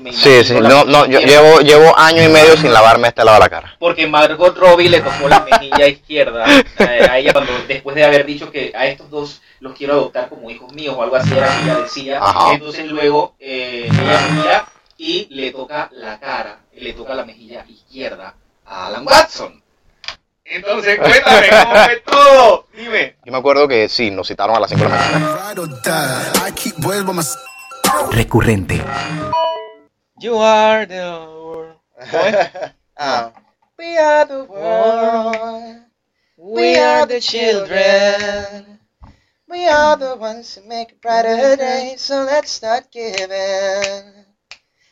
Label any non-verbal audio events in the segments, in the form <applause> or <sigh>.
Me Sí, sí, no, no, yo llevo, llevo año y medio sin lavarme este lado de la cara. Porque Margot Robbie le tocó la mejilla izquierda eh, a ella cuando después de haber dicho que a estos dos los quiero adoptar como hijos míos o algo así era que ella decía. Ajá. Entonces luego eh, ella mira y le toca la cara, le toca la mejilla izquierda a Alan Watson. Entonces, cuéntame cómo fue todo. Dime. Yo me acuerdo que sí, nos citaron a las 5 de la mañana. Recurrente. You are the world. <laughs> Ah. We are the world. We are the children. We are the ones who make a brighter day, so let's start giving.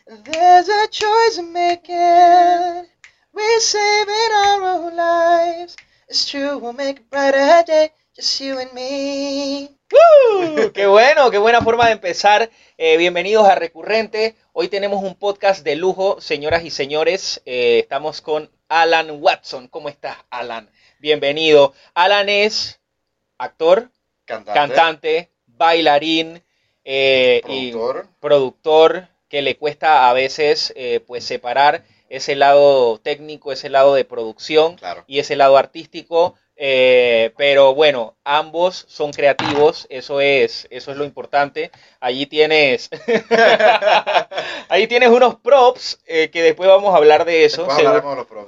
There's a choice we're making. We're saving our own lives. It's true, we'll make a brighter day, just you and me. ¡Woo! <laughs> ¡Qué bueno! ¡Qué buena forma de empezar! Eh, bienvenidos a Recurrente. Hoy tenemos un podcast de lujo, señoras y señores. Eh, estamos con Alan Watson. ¿Cómo estás, Alan? Bienvenido. Alan es actor, cantante, bailarín eh, Productor. y productor que le cuesta a veces eh, pues separar ese lado técnico, ese lado de producción Claro. y ese lado artístico. Eh, pero bueno, ambos son creativos, eso es, eso es lo importante. Allí tienes, <laughs> allí tienes unos props eh, que después vamos a hablar de eso. De los.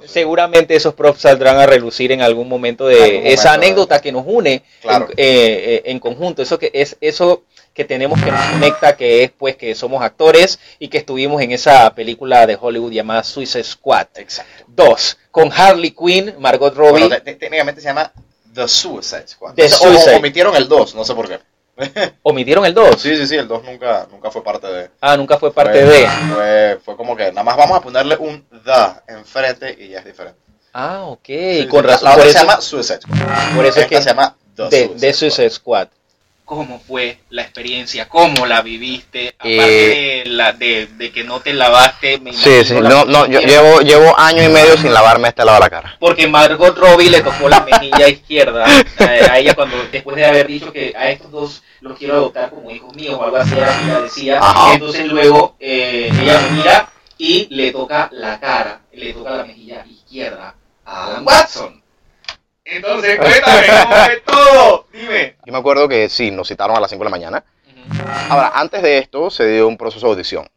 Seguramente esos props saldrán a relucir en algún momento de Algún esa anécdota que nos une Claro. en, eh, eh, en conjunto. Eso que es eso que tenemos que nos conecta, que es pues que somos actores y que estuvimos en esa película de Hollywood llamada Suicide Squad. Exacto. Dos, con Harley Quinn, Margot Robbie. Bueno, te- te- técnicamente se llama The Suicide Squad. The O sea, o- Suicide. omitieron el 2, no sé por qué. <laughs> Omitieron el 2. Sí, sí, sí, el 2 nunca, nunca fue parte de... Ah, nunca fue parte fue, de. Fue, fue como que nada más vamos a ponerle un The enfrente y ya es diferente. Ah, ok. Sí, con sí, razón. La por otra se eso- llama Suicide Squad. por eso es Esta que se llama The de, Suicide de Squad. Suicide Squad. ¿Cómo fue la experiencia? ¿Cómo la viviste? Aparte Eh, de, la, de, de que no te lavaste, me Sí, imagino sí, no, no, yo llevo, llevo año y medio sin lavarme este lado de la cara. Porque Margot Robbie le tocó la mejilla izquierda a ella cuando después de haber dicho que a estos dos los quiero adoptar como hijos míos o algo así ella decía. Ajá. Entonces luego eh, ella mira y le toca la cara, le toca la mejilla izquierda a Alan Watson. Entonces, cuéntame cómo fue todo. Dime. Yo me acuerdo que sí, nos citaron a las 5 de la mañana. Ahora, antes de esto se dio un proceso de audición.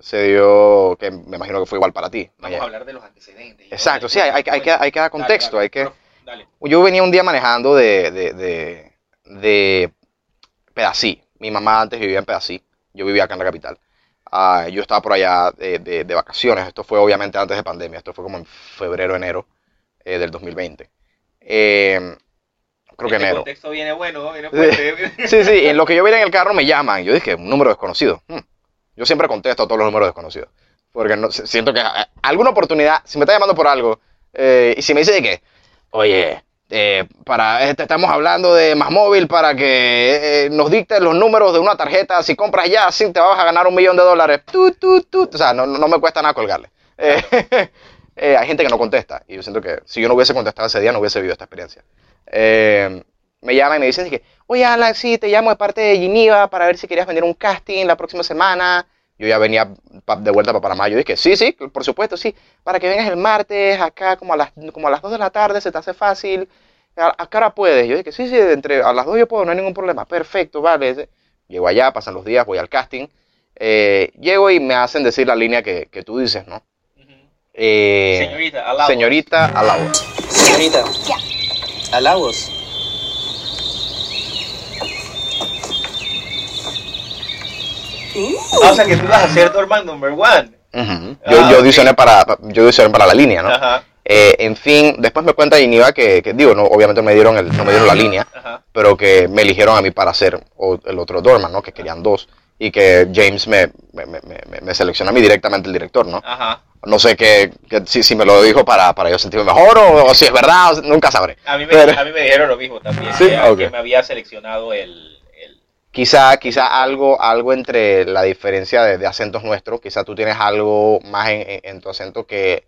Se dio, que me imagino que fue igual para ti. Vamos a hablar de los antecedentes. Exacto, sí, hay, hay que- hay que, hay que dar contexto, hay que... Dale. Yo venía un día manejando de, de, de, de Pedací. Mi mamá antes vivía en Pedací. Yo vivía acá en la capital. Ah, yo estaba por allá de, de- de vacaciones. Esto fue obviamente antes de pandemia. Esto fue como en febrero, enero eh, del 2020. Eh, creo que Este enero. contexto viene bueno, viene fuerte. <laughs> Sí, sí, en lo que yo venía en el carro me llaman. Yo dije, un número desconocido. Hmm. Yo siempre contesto a todos los números desconocidos. Porque no, siento que eh, alguna oportunidad, si me está llamando por algo, eh, y si me dice de oye, eh, para este, estamos hablando de más móvil para que eh, nos dicte los números de una tarjeta, si compras ya, sí, te vas a ganar un millón de dólares. Tu, tu, tu. O sea, no, no me cuesta nada colgarle. <laughs> Eh, hay gente que no contesta. Y yo siento que si yo no hubiese contestado ese día, no hubiese vivido esta experiencia. Eh, me llama y me dice así que, oye Alan, sí, te llamo de parte de Geneva para ver si querías venir a un casting la próxima semana. Yo ya venía de vuelta para Panamá. Yo dije, sí, sí, por supuesto, sí. Para que vengas el martes acá como a las, como a las 2 de la tarde, se te hace fácil. ¿A, a qué hora puedes? Yo dije, sí, sí, entre, a las 2 yo puedo, no hay ningún problema. Perfecto, vale. Llego allá, pasan los días, voy al casting. Eh, llego y me hacen decir la línea que, que tú dices, ¿no? Eh, Señorita, us. señorita, us. Señorita, alabos. Ah, o sea que tú vas a ser Dorman number one. Ah, Yo, yo ok. audicioné para, yo audicioné para la línea, ¿no? Ajá, Eh, en fin, después me cuenta Iniva que, que, digo, no, obviamente me dieron el, no me dieron la línea, ajá. pero que me eligieron a mí para hacer o- el otro Dorman, ¿no? Que querían dos. Y que James me, me, me, me- me seleccionó a mí directamente el director, ¿no? Ajá. No sé que si, si me lo dijo para, para yo sentirme mejor o, o si es verdad, o nunca sabré. A mí, me, Pero- a mí me dijeron lo mismo también, Sí, que, me había seleccionado el... el- Quizá, quizá algo, algo entre la diferencia de, de acentos nuestros, quizá tú tienes algo más en, en- en tu acento que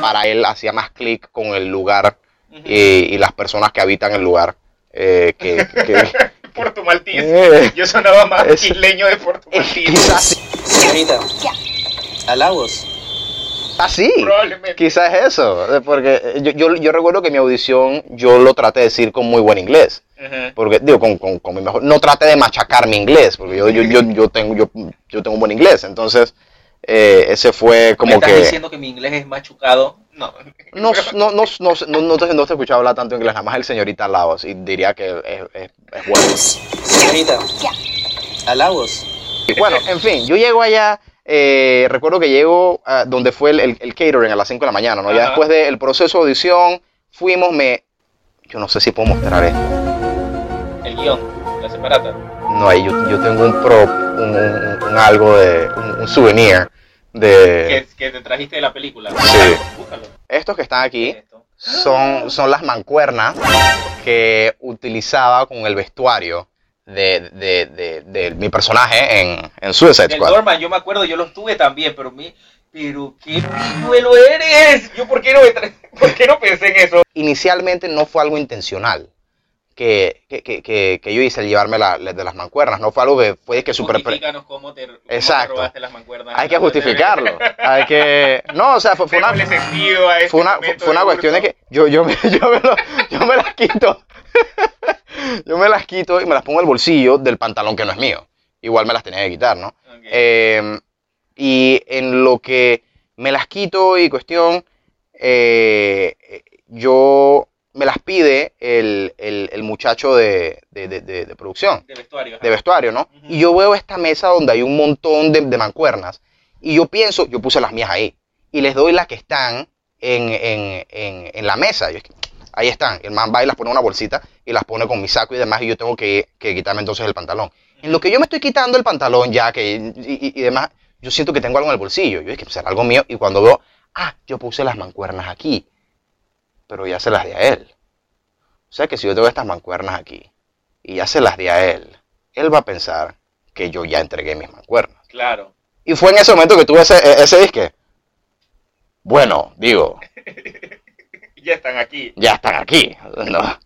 para él hacía más clic con el lugar y, y las personas que habitan el lugar. eh, que, que- <laughs> Puerto Maltís. Eh. Yo sonaba más isleño de Puerto Maltís. quizás sí. Señorita, Halagos. Ah, sí. Probablemente. Quizás es eso. eh, Porque eh, yo, yo, yo recuerdo que mi audición yo lo traté de decir con muy buen inglés. Porque, digo, con, con, con mi mejor. No traté de machacar mi inglés. Porque yo, yo, yo, yo, tengo, yo, yo tengo un buen inglés. Entonces, eh, ese fue ¿Me como estás que. diciendo que mi inglés es machucado? No. No, no, no, no, no, no te, no te he escuchado hablar tanto inglés, nada más el señorita Laos, y diría que es, es, es bueno. Señorita. Halagos. Y bueno, en fin, yo llego allá, eh, recuerdo que llego a donde fue el, el, el catering a las 5 de la mañana, ¿no? Ya después del proceso de audición, fuimos, me... Yo no sé si puedo mostrar esto. El guion, la separata. No, ahí yo, yo tengo un prop, un, un- un algo de... un, un souvenir de... Que, que te trajiste de la película. Sí. Búscalo. Estos que están aquí son, son las mancuernas que utilizaba con el vestuario de, de, de, de mi personaje en, en Suicide Squad. Dorman, yo me acuerdo, yo los tuve también, pero mi, pero qué pijuelo eres. Yo por qué no <laughs> por qué no pensé en eso. Inicialmente no fue algo intencional que, que, que, que, yo hice el llevarme la, la- de las mancuernas, no fue algo que fue que super... Cómo te, cómo te Exacto. robaste las mancuernas. Hay que justificarlo, hay que... No, o sea, fue, fue una... Sentido a este fue una, fue una cuestión de que yo, yo, me, <laughs> yo, me lo- yo me las quito. <laughs> yo me las quito y me las pongo en el bolsillo del pantalón que no es mío. Igual me las tenía que quitar, ¿no? Eh, y en lo que me las quito y cuestión, eh, yo me las pide el, el- el muchacho de, de- de- de- de producción, de vestuario. ajá. de vestuario, ¿no? Y yo veo esta mesa donde hay un montón de, de mancuernas. Y yo pienso, yo puse las mías ahí. Y les doy las que están en, en- en- en la mesa. Yo es que, ahí están. El man va y las pone en una bolsita y las pone con mi saco y demás. Y yo tengo que, que quitarme entonces el pantalón. En lo que yo me estoy quitando el pantalón ya que y, y- y demás, yo siento que tengo algo en el bolsillo. Yo es que será algo mío. Y cuando veo, ah, yo puse las mancuernas aquí. Pero ya se las di a él. O sea que si yo tengo estas mancuernas aquí y ya se las di a él, él va a pensar que yo ya entregué mis mancuernas. Claro. Y fue en ese momento que tuve ese, e- ese disque. Bueno, digo, <laughs> Ya están aquí. ya están aquí. No.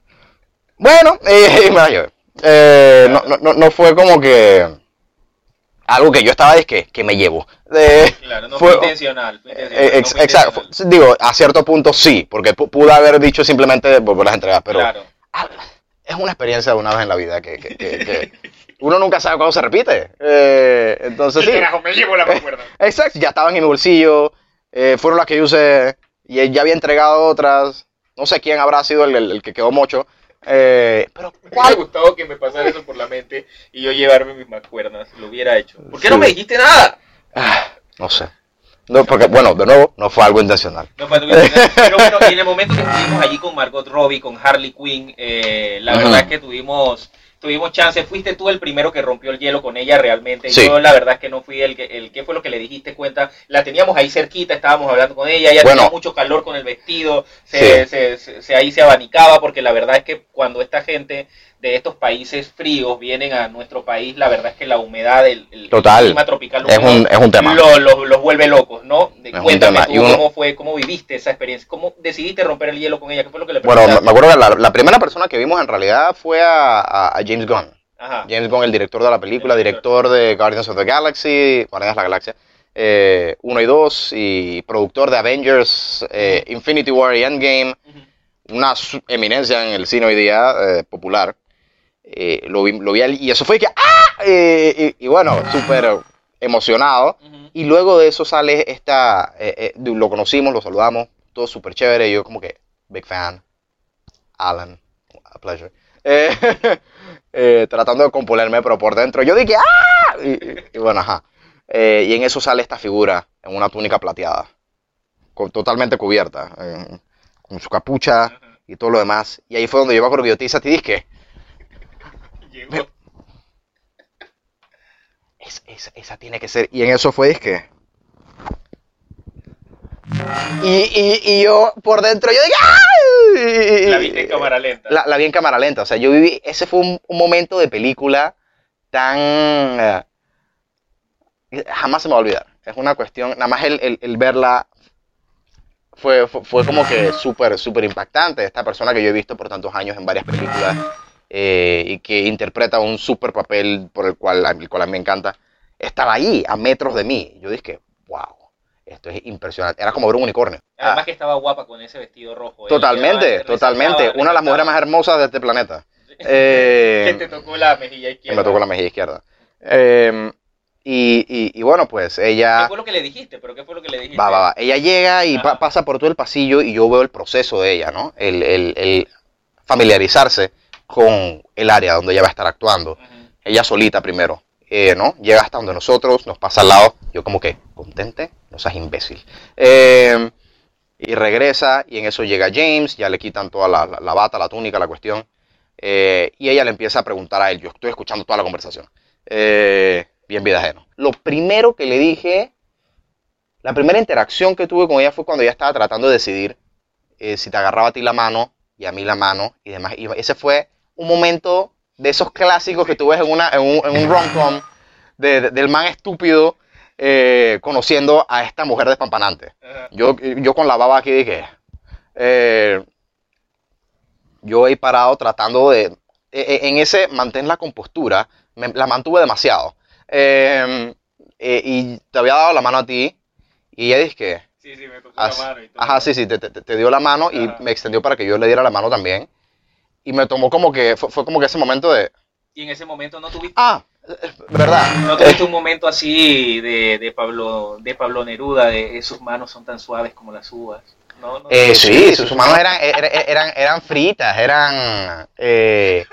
Bueno, eh, y me la llevé. Eh, no, no- no, no fue como que algo que yo estaba disque que me llevo. Eh, Claro, no Fue- fue, intencional. fue intencional, eh, no ex- fue exacto. intencional. Digo, a cierto punto sí, porque pu- pude haber dicho simplemente volver a entregar, pero Claro. ah, es una experiencia de una vez en la vida que, que- que- que uno nunca sabe cuándo se repite. Eh, entonces ¿Qué sí. carajo me llevo la mancuerna? Exacto, ya estaban en mi bolsillo, eh, fueron las que yo usé y ya había entregado otras. No sé quién habrá sido el, el- el que quedó mocho. eh, pero Me hubiera ¿cuál? gustado que me pasara eso por la mente y yo llevarme mis mancuernas. Lo hubiera hecho. ¿Por qué no me dijiste nada? Ah, no sé. No, porque, bueno, de nuevo, no fue algo intencional. No, pues, <laughs> pero bueno, y en el momento que estuvimos allí con Margot Robbie, con Harley Quinn, eh, la verdad es que tuvimos tuvimos chance. Fuiste tú el primero que rompió el hielo con ella realmente. Sí. Yo la verdad es que no fui el que, el que fue lo que le dijiste cuenta. La teníamos ahí cerquita, estábamos hablando con ella, ella Bueno. tenía mucho calor con el vestido, se, Sí. se- se- se- ahí se abanicaba, porque la verdad es que cuando esta gente de estos países fríos vienen a nuestro país, la verdad es que la humedad, el, el Total. clima tropical Es un, es un tema. lo- lo- los vuelve locos, ¿no? De- un cuéntame tú uno- cómo fue, cómo viviste esa experiencia, cómo decidiste romper el hielo con ella, qué fue lo que le Bueno, me me acuerdo que la, la primera persona que vimos en realidad fue a, a- a James Gunn. Ajá. James Gunn, el director de la película, El director de Guardians of the Galaxy, Guardians de la Galaxia, 1 y 2, y productor de Avengers, eh, Infinity War y Endgame, Ujú. una eminencia en el cine hoy día, eh, popular. Eh, lo, vi, lo vi y eso fue que, ¡ah! Eh, y, y bueno, súper emocionado. Y luego de eso sale esta, eh, eh, lo conocimos, lo saludamos, todo súper chévere, yo como que, big fan, Alan, a pleasure. <laughs> Eh, tratando de componerme, pero por dentro yo dije, ¡ah! Y, y- y bueno, ajá. Y en eso sale esta figura, en una túnica plateada, con- totalmente cubierta, con su capucha y todo lo demás. Y ahí fue donde yo me acuerdo que yo te hice a ti, dije, Llegó. Es- esa, esa tiene que ser. Y en eso fue, es que. Y, y, y yo por dentro, yo dije. ¡ay! La viste en cámara lenta. La, la vi en cámara lenta. O sea, yo viví. Ese fue un, un momento de película tan. eh, jamás se me va a olvidar. Es una cuestión. Nada más el, el- el verla. Fue, fue, fue como que súper, súper impactante. Esta persona que yo he visto por tantos años en varias películas eh, y que interpreta un súper papel por el cual, el cual a mí me encanta, estaba ahí, a metros de mí. Yo dije, wow. esto es impresionante. Era como ver un unicornio. Además Ah, que estaba guapa con ese vestido rojo. Él totalmente, totalmente. Una de las mujeres más hermosas de este planeta. <laughs> Eh, Que te tocó la mejilla que izquierda. me tocó la mejilla izquierda. Eh, y, y- y bueno, pues ¿Qué ella... fue lo que le dijiste? ¿Pero qué fue lo que le dijiste? Va, va, va. Ella llega y pa- pasa por todo el pasillo y yo veo el proceso de ella, ¿no? El, el- el familiarizarse con el área donde ella va a estar actuando. Ella solita primero, eh, ¿no? Llega hasta donde nosotros, nos pasa al lado. Yo como que, contente, no seas imbécil. Eh, y regresa y en eso llega James, ya le quitan toda la, la- la bata, la túnica, la cuestión. eh, y ella le empieza a preguntar a él, yo estoy escuchando toda la conversación. Eh, bien vida ajeno. Lo primero que le dije, la primera interacción que tuve con ella fue cuando ella estaba tratando de decidir eh, si te agarraba a ti la mano y a mí la mano y demás. Y ese fue un momento de esos clásicos que tú ves en, una, en un, en un rom-com de- de- del man estúpido eh, conociendo a esta mujer despampanante. Yo, yo con la baba aquí dije, eh, yo he parado tratando de, eh, eh, en ese mantén la compostura, me- la mantuve demasiado. Eh, eh, y te había dado la mano a ti y ella que, Sí, sí, me tocó la mano y todo. Ajá, sí, sí, te, te- te dio la mano y Ajá. me extendió para que yo le diera la mano también. Y me tomó como que, fue, fue como que ese momento de, Y en ese momento no tuviste, ah, eh, ¿verdad? no tuviste un momento así de, de Pablo de Pablo Neruda, de eh, sus manos son tan suaves como las uvas. No, no, Eh, no. sí, sus manos eran, eran, eran, eran fritas, eran eh,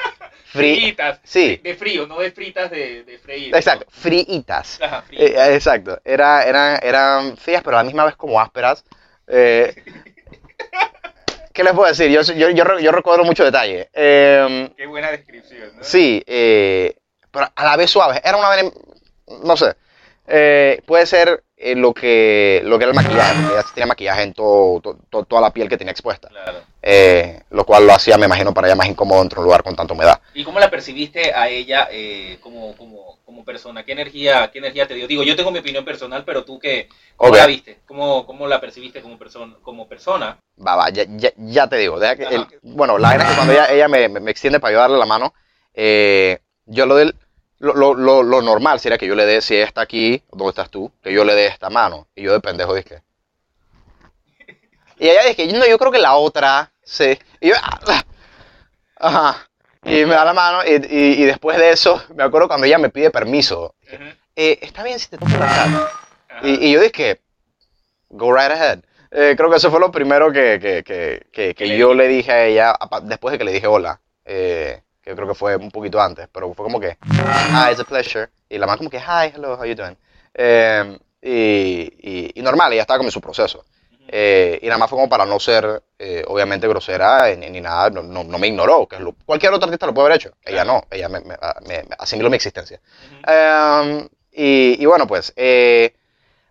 fri- fritas. sí. De frío, no de fritas de, de freír. Exacto, fritas. Ajá, fritas. Eh, exacto, Era, eran, eran frías, pero a la misma vez como ásperas. Eh, <laughs> ¿Qué les puedo decir? Yo, yo, yo, re- yo recuerdo mucho detalle. Eh, Qué buena descripción, ¿no? Sí, eh, pero a la vez suave. Era una no sé. Eh, puede ser eh, lo que lo que era el maquillaje, porque ella tenía maquillaje en todo, to- to- toda la piel que tenía expuesta. Claro. Eh, lo cual lo hacía, me imagino, para ella más incómodo dentro de un lugar con tanta humedad. ¿Y cómo la percibiste a ella eh, como, como, como persona? ¿Qué energía, ¿Qué energía te dio? Digo, yo tengo mi opinión personal, pero tú qué, ¿cómo la viste? ¿Cómo, ¿Cómo la percibiste como, persona como persona? Va, va, ya, ya, ya te digo. deja que Ajá. el- bueno, la es que cuando ella, ella me, me- me extiende para yo darle la mano, yo lo del. Lo, lo, lo, lo normal sería que yo le dé, si ella está aquí, ¿dónde estás tú? Que yo le dé esta mano. Y yo de pendejo dije. Y ella dice, no, yo creo que la otra, sí. Y yo, ah, ajá. Y me da la mano. Y, y- y después de eso, me acuerdo cuando ella me pide permiso. Ujú. eh, está bien si te toco la cara. Y, y yo dije, go right ahead. Eh, creo que eso fue lo primero que, que, que, que, yo dije. le dije a ella, después de que le dije hola, eh, que creo que fue un poquito antes, pero fue como que, hi, it's a pleasure. Y la man como que, hi, hello, how you doing? Eh, y, y, y normal, ella estaba como en su proceso. Eh, y nada más fue como para no ser, eh, obviamente, grosera eh, ni, ni nada, no, no, no me ignoró, que lo- cualquier otro artista lo puede haber hecho. Ella no, ella me, me, me- me asimiló mi existencia. Ujú. Um, y, y bueno, pues eh,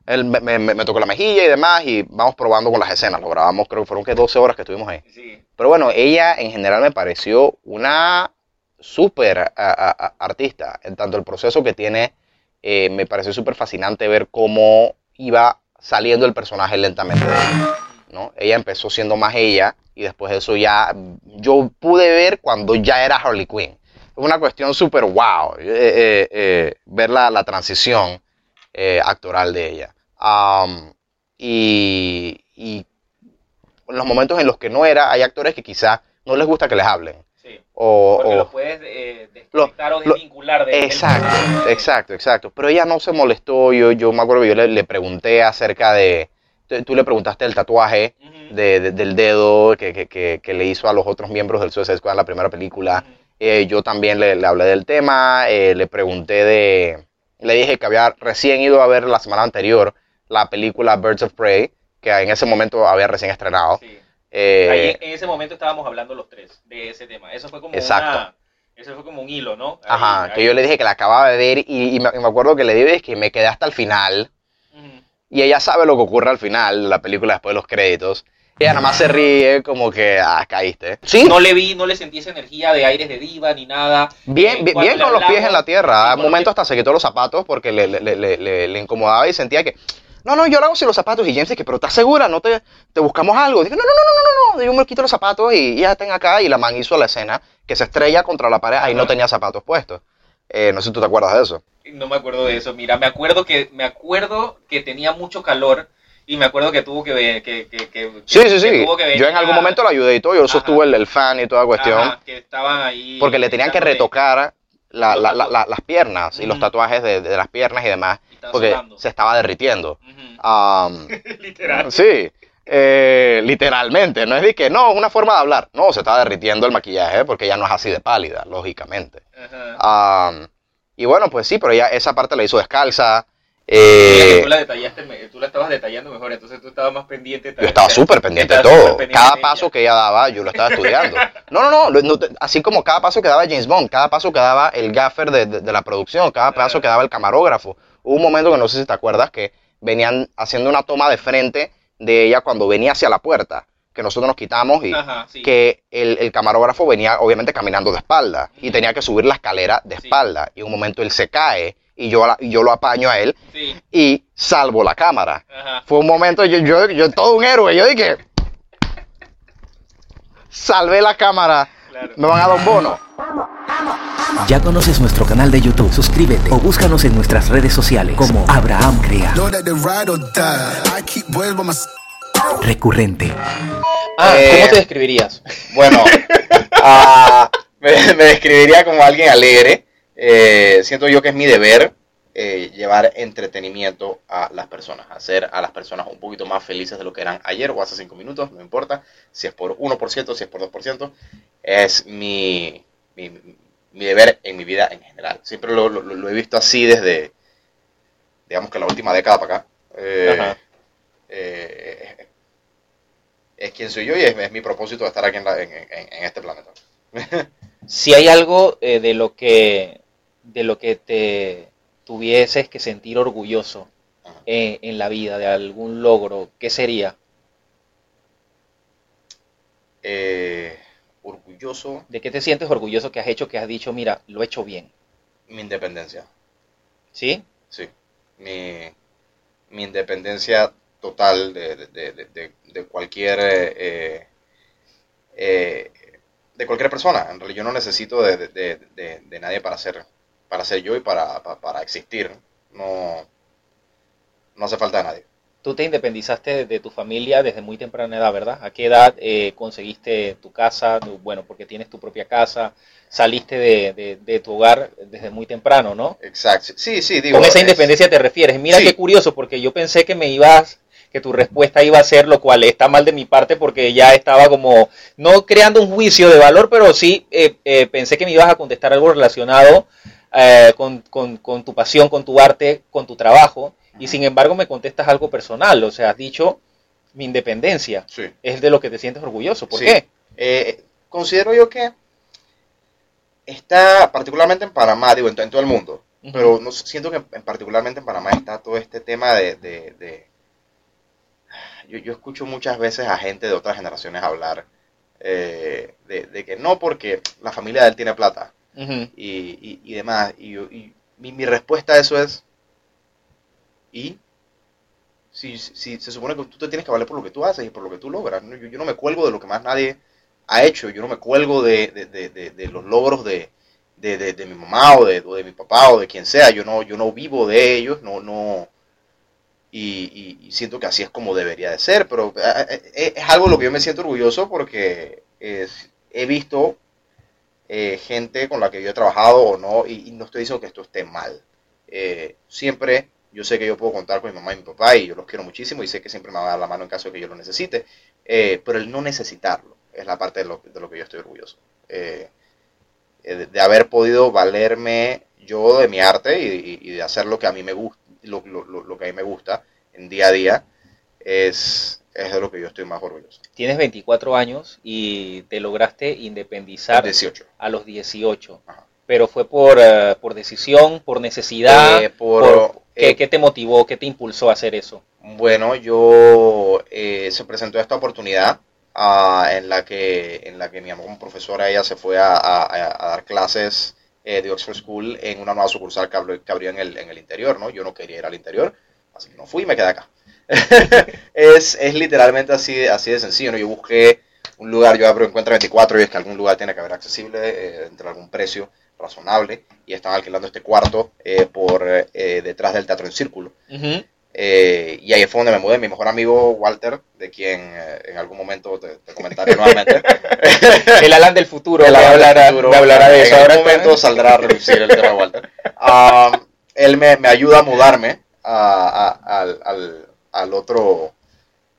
él me, me- me tocó la mejilla y demás y vamos probando con las escenas. Lo grabamos, creo que fueron que 12 horas que estuvimos ahí. Sí. Pero bueno, ella en general me pareció una súper artista. En tanto el proceso que tiene, eh, me pareció súper fascinante ver cómo iba saliendo el personaje lentamente. ¿no? Ella empezó siendo más ella y después de eso ya yo pude ver cuando ya era Harley Quinn. Fue una cuestión súper wow eh, eh, ver la, la transición actoral de ella. Am, y, y en los momentos en los que no era, hay actores que quizá no les gusta que les hablen. Sí. O, Porque o- lo puedes eh, desconectar o lo- desvincular de Exacto, exacto, exacto. Pero ella no se molestó. Yo, yo me acuerdo que yo le, le pregunté acerca de. Tú, le preguntaste el tatuaje de- de- del dedo que, que- que- que le hizo a los otros miembros del Suicide Squad en la primera película. Eh, yo también le, le hablé del tema. eh, le pregunté de. Le dije que había recién ido a ver la semana anterior la película Birds of Prey, que en ese momento había recién estrenado. Sí. Eh, Ahí, en ese momento estábamos hablando los tres de ese tema. Eso fue como Exacto. una, eso fue como un hilo, ¿no? Ahí- Ajá, ahí. que yo le dije que la acababa de ver y, y me, acuerdo que le dije que me quedé hasta el final. Y ella sabe lo que ocurre al final de la película después de los créditos. Ella nada más se ríe como que, ah, caíste. Sí, No le vi, no le sentí esa energía de aires de diva ni nada. bien, Eh, bien, con los pies en la tierra. A con un los momento pies- hasta se quitó los zapatos porque le, le- le- le- le- le incomodaba y sentía que, no, no, yo lo hago sin los zapatos. Y James dice, pero ¿estás segura? ¿No te, te buscamos algo? Dije, no, no, no, no, no, no. Yo me quito los zapatos y ya estén acá. Y la man hizo la escena que se estrella contra la pared. Ahí no tenía zapatos puestos. Eh, no sé si tú te acuerdas de eso. No me acuerdo de eso. Mira, me acuerdo que me acuerdo que tenía mucho calor Y me acuerdo que tuvo que ver, que, que, que- Sí, sí, sí. tuvo que venir Yo en algún momento lo ayudé y todo, yo sostuve el, el fan y toda cuestión. Ajá, que estaban ahí. Porque le tenían que retocar la- la- la- las piernas y los tatuajes de, de las piernas y demás. Estaba Porque se estaba derritiendo. Am, <laughs> Literal. sí, eh, literalmente. No es de que, no, es una forma de hablar. No, se estaba derritiendo el maquillaje porque ya no es así de pálida, lógicamente. Y bueno, pues sí, pero ya esa parte la hizo descalza. Eh, tú la detallaste, tú la estabas detallando mejor, entonces tú estabas más pendiente. yo estaba súper pendiente de todo. pendiente Cada paso ella. que ella daba, yo lo estaba estudiando. No, no, no, Así como cada paso que daba James Bond, cada paso que daba el gaffer de, de- de la producción, cada paso que daba el camarógrafo. Hubo un momento que no sé si te acuerdas que venían haciendo una toma de frente de ella cuando venía hacia la puerta, que nosotros nos quitamos y Ajá, sí. que el, el camarógrafo venía obviamente caminando de espalda y tenía que subir la escalera de Sí. espalda. Y en un momento él se cae y yo, la- y yo lo apaño a él Sí. y salvo la cámara. Ajá. Fue un momento, yo, yo, yo todo un héroe, yo dije, salvé la cámara, Claro. me van a dar un bono. Ya conoces nuestro canal de YouTube, suscríbete o búscanos en nuestras redes sociales como Abraham Crea. Recurrente. Ah, Eh, ¿cómo te describirías? <laughs> Bueno, ah, me, me describiría como alguien alegre. Eh, siento yo que es mi deber eh, llevar entretenimiento a las personas, hacer a las personas un poquito más felices de lo que eran ayer o hace cinco minutos, no importa, si es por 1%, si es por 2%, es mi, mi, mi deber en mi vida en general. Siempre lo, lo- lo he visto así desde, digamos que la última década para acá. Eh, eh, es quien soy yo y es, es mi propósito de estar aquí en, la- en- en- en este planeta. <laughs> Si hay algo de lo que de lo que te tuvieses que sentir orgulloso eh, en la vida, de algún logro, ¿qué sería? Eh, orgulloso ¿De qué te sientes orgulloso que has hecho, que has dicho, mira, lo he hecho bien? mi independencia, ¿Sí? sí. Mi, mi independencia total de, de- de- de- cualquier eh, eh, de cualquier persona. En realidad yo no necesito de, nadie para ser para ser yo y para, para, para existir. No, no hace falta de nadie. Tú te independizaste de, tu familia desde muy temprana edad, ¿verdad? ¿A qué edad eh, conseguiste tu casa? Bueno, porque tienes tu propia casa, saliste de, de- de tu hogar desde muy temprano, ¿no? Exacto. Sí, sí, digo. Con esa es- independencia te refieres. Mira Sí. qué curioso, porque yo pensé que me ibas, que tu respuesta iba a ser lo cual está mal de mi parte, porque ya estaba como, no creando un juicio de valor, pero sí eh, eh, pensé que me ibas a contestar algo relacionado eh, con, con- con tu pasión, con tu arte, con tu trabajo, y sin embargo me contestas algo personal, o sea, has dicho mi independencia, Sí. es de lo que te sientes orgulloso. ¿Por Sí. qué? Eh, considero yo que está particularmente en Panamá, digo, en, en todo el mundo, pero no, siento que en- particularmente en Panamá está todo este tema de... de- de- yo, yo escucho muchas veces a gente de otras generaciones hablar eh, de, de que no porque la familia de él tiene plata Y, y- y demás. Y, y mi, mi respuesta a eso es, ¿y? Si, si se supone que tú te tienes que valer por lo que tú haces y por lo que tú logras. Yo, yo no me cuelgo de lo que más nadie ha hecho. Yo no me cuelgo de, de- de- de- los logros de, mi mamá o de, o de mi papá o de quien sea. Yo no, yo no vivo de ellos. No, no, y, y- y siento que así es como debería de ser. Pero eh, eh, eh, es algo de lo que yo me siento orgulloso porque es- he visto eh, gente con la que yo he trabajado o no, y, no estoy diciendo que esto esté mal. Eh, siempre yo sé que yo puedo contar con mi mamá y mi papá y yo los quiero muchísimo y sé que siempre me van a dar la mano en caso de que yo lo necesite, eh, pero el no necesitarlo es la parte de lo, de lo que yo estoy orgulloso. De, haber podido valerme yo de mi arte y, y- de hacer lo que a mí me gusta, lo- lo- lo que a mí me gusta en día a día, es, es de lo que yo estoy más orgulloso. Tienes 24 años y te lograste independizar 18. a los 18. Ajá. Pero fue por, eh, por decisión, por necesidad. Eh, por- por- ¿qué, eh, qué te motivó? ¿Qué te impulsó a hacer eso? Bueno, yo eh, se presentó esta oportunidad ah, en la que en la que mi mamá como profesora ella se fue a, a- dar clases eh, de Oxford School en una nueva sucursal que, abrió- que abrió en el, en el interior, ¿no? Yo no quería ir al interior, así que no fui y me quedé acá. <laughs> es, es literalmente así, de- así de sencillo, ¿no? Yo busqué un lugar, yo abro encuentro 24 y es que algún lugar tiene que haber accesible eh, entre algún precio razonable y están alquilando este cuarto eh, por eh, detrás del Teatro en Círculo. Eh, y ahí fue donde me mudé. Mi mejor amigo Walter, de quien en algún momento te, te comentaré nuevamente. <laughs> El Alan del futuro. Habla hablará, del futuro. me hablará de En eso. algún Ahora está- momento saldrá a relucir el tema de Walter. Ah, él me, me ayuda a mudarme a- a- al, al- al otro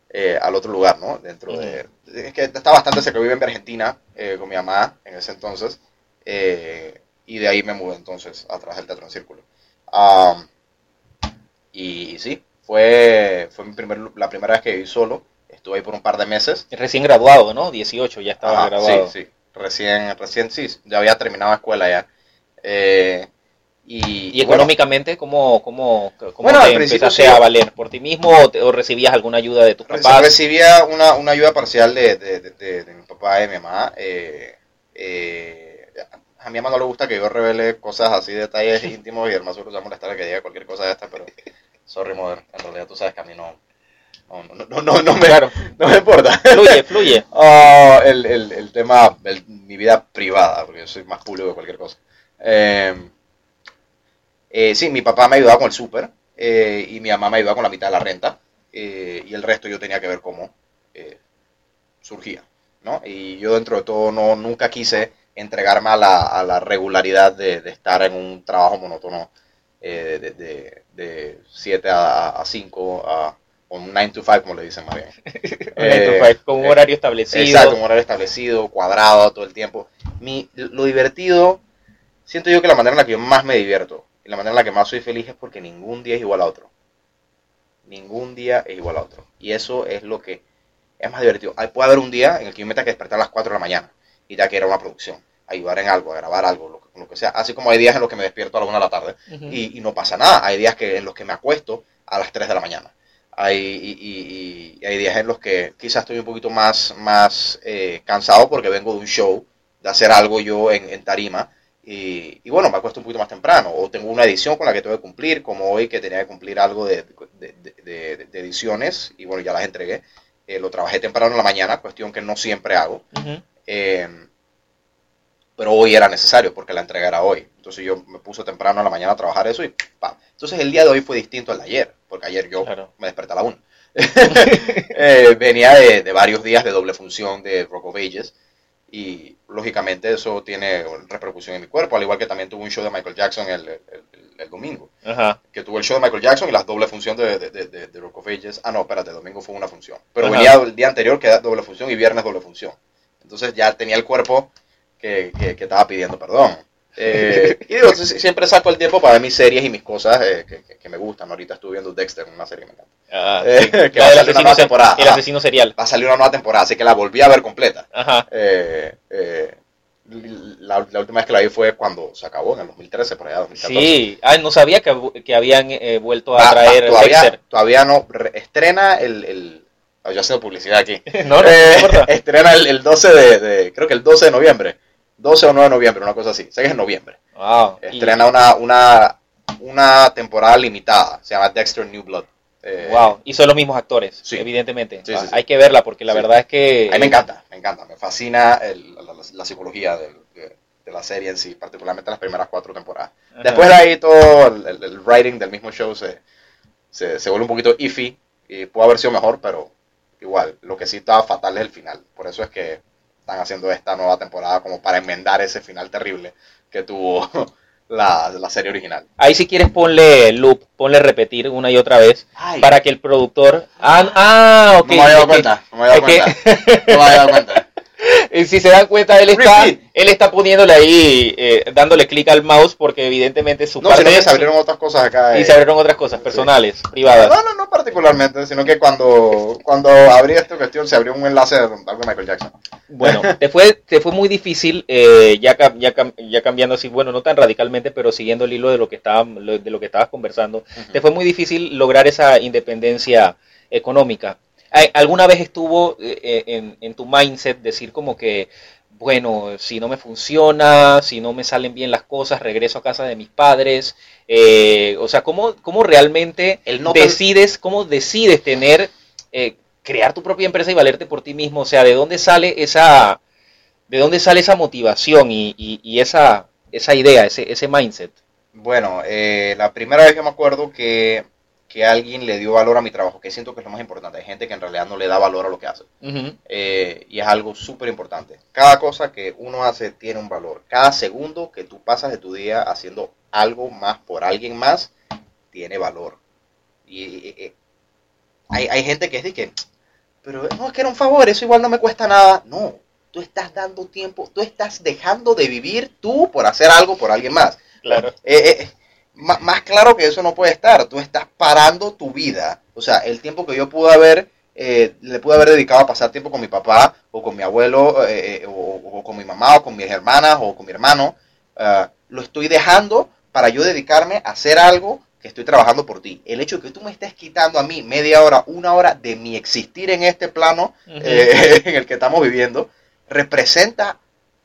eh, al otro lugar, ¿no? Dentro de... Es que está bastante cerca, vive en Argentina eh, con mi mamá en ese entonces. eh, y de ahí me mudé entonces a través del Teatro en Círculo. Ah, y, sí, fue, fue mi primer, la primera vez que viví solo. Estuve ahí por un par de meses. Recién graduado, ¿no? 18, ya estaba Ajá, graduado. Sí, sí. Recién, recién sí, ya había terminado escuela ya. Y, ¿Y económicamente cómo, cómo, cómo Bueno, te empezaste sí. a valer? ¿Por ti mismo o, te- o recibías alguna ayuda de tus papás? Recibía una, una ayuda parcial de, de, de- de- mi papá y de mi mamá. eh, eh, a mi mamá no le gusta que yo revele cosas así, detalles <laughs> íntimos, y además solo se va a molestar que diga cualquier cosa de esta, pero sorry, mother, en realidad tú sabes que a mí no, no, no, no, no, no me, Claro, no me importa. fluye, fluye. <laughs> Ah, el, el, el tema, el- mi vida privada, porque yo soy más público que cualquier cosa. Eh, eh, sí, mi papá me ayudaba con el súper eh, y mi mamá me ayudaba con la mitad de la renta eh, y el resto yo tenía que ver cómo eh, surgía, ¿no? Y yo dentro de todo no, nunca quise entregarme a la, a la regularidad de, de estar en un trabajo monótono eh, de, de, de 7 a, a 5 a, un 9 to 5 como le dicen más bien. <laughs> Nine to Eh, five, con un eh, horario establecido. Exacto, un horario establecido, cuadrado todo el tiempo. Mi, lo divertido, siento yo que la manera en la que yo más me divierto y la manera en la que más soy feliz es porque ningún día es igual a otro. Ningún día es igual a otro. Y eso es lo que es más divertido. Hay- Puede haber un día en el que yo me tenga que despertar a las 4 de la mañana y ya que era una producción, ayudar en algo, a grabar algo, lo, que- lo que sea. Así como hay días en los que me despierto a la 1 de la tarde y, y no pasa nada. Hay días que, en los que me acuesto a las 3 de la mañana. Hay, y, y- y hay días en los que quizás estoy un poquito más, más eh, cansado porque vengo de un show, de hacer algo yo en, en tarima. Y, y bueno, me acuesto un poquito más temprano. O tengo una edición con la que tengo que cumplir, como hoy que tenía que cumplir algo de, de- de- de- de ediciones. Y bueno, ya las entregué. Eh, lo trabajé temprano en la mañana, cuestión que no siempre hago. Eh, pero hoy era necesario porque la entrega era hoy. Entonces yo me puse temprano en la mañana a trabajar eso y ¡pam! Entonces el día de hoy fue distinto al de ayer, porque ayer yo Claro. me desperté a la 1. <laughs> <laughs> Eh, venía de, de varios días de doble función de Rock of Ages y lógicamente eso tiene repercusión en mi cuerpo, al igual que también tuve un show de Michael Jackson el, el- el- el domingo, Ajá. que tuve el show de Michael Jackson y las doble función de, de, de- de- de Rock of Ages. Ah, no, espérate, domingo fue una función. Pero Ajá. venía el día anterior que era doble función y viernes doble función. Entonces ya tenía el cuerpo que, que- que estaba pidiendo perdón. Eh, y digo, si- siempre saco el tiempo para ver mis series y mis cosas eh, que, que- que me gustan. Ahorita estuve viendo Dexter, una serie que me encanta. Ah, Eh, que va a salir una nueva temporada. el asesino serial. Va a salir una nueva temporada, así que la volví a ver completa. Ajá. La, la última vez que la vi fue cuando se acabó, en el 2013, por allá, 2014. Sí. Ah, no sabía que, que habían vuelto a Va- va- traer todavía, Dexter. todavía no. re- estrena el. el yo haciendo publicidad aquí. <laughs> No, no, no importa. <laughs> estrena el, el 12 de, de- Creo que el 12 de noviembre. 12 o 9 de noviembre, una cosa así. Sé que es en noviembre. Wow. Y- Estrena una, una, una temporada limitada. Se llama Dexter New Blood. Eh, Wow, y son los mismos actores, Sí. evidentemente. Sí, sí, sí. Hay que verla porque la verdad es que... A mí me encanta, me encanta. Me fascina el- la, la- la psicología del- de, de la serie en sí, particularmente las primeras cuatro temporadas. Ajá. Después de ahí todo el, el- el writing del mismo show se, se, se vuelve un poquito iffy y pudo haber sido mejor, pero igual, lo que sí estaba fatal es el final. Por eso es que están haciendo esta nueva temporada como para enmendar ese final terrible que tuvo <laughs> la, la serie original. Ahí si quieres ponle loop, ponle repetir una y otra vez Ay. para que el productor... Ah, ah ok. no me había dado ok. cuenta, no me había dado cuenta. No me había dado cuenta. <laughs> <laughs> Si se dan cuenta, él está, Repeat. él está poniéndole ahí, eh, dándole clic al mouse porque evidentemente su No, parte sino que se abrieron otras cosas acá. y eh. se abrieron otras cosas personales, privadas. No, no, no particularmente, sino que cuando, cuando abrí esta cuestión se abrió un enlace de algo de Michael Jackson. Bueno, <laughs> te fue, te fue muy difícil, eh, ya, ya, ya cambiando así, bueno, no tan radicalmente, pero siguiendo el hilo de lo que, estaba, de lo que estabas conversando, te fue muy difícil lograr esa independencia económica. ¿Hay- ¿Alguna vez estuvo eh, en, en tu mindset decir como que, bueno, si no me funciona, si no me salen bien las cosas, regreso a casa de mis padres? Eh, o sea, ¿cómo, cómo realmente El no decides, cómo decides tener, eh, crear tu propia empresa y valerte por ti mismo? O sea, ¿de dónde sale esa, de dónde sale esa motivación y, y- y esa, esa idea, ese, ese mindset? Bueno, eh, la primera vez que me acuerdo que, que alguien le dio valor a mi trabajo, que siento que es lo más importante. Hay gente que en realidad no le da valor a lo que hace. Eh, y es algo súper importante. Cada cosa que uno hace tiene un valor. Cada segundo que tú pasas de tu día haciendo algo más por alguien más, tiene valor. Y, y- y- hay, hay gente que dice que, pero no, es que era un favor, eso igual no me cuesta nada. No, tú estás dando tiempo, tú estás dejando de vivir tú por hacer algo por alguien más. Claro. Eh, eh, más claro que eso no puede estar. Tú estás parando tu vida. O sea, el tiempo que yo pude haber, eh, le pude haber dedicado a pasar tiempo con mi papá, o con mi abuelo, eh, eh, o, o con mi mamá, o con mis hermanas, o con mi hermano, ah, lo estoy dejando para yo dedicarme a hacer algo que estoy trabajando por ti. El hecho de que tú me estés quitando a mí media hora, una hora de mi existir en este plano eh, <laughs> en el que estamos viviendo, representa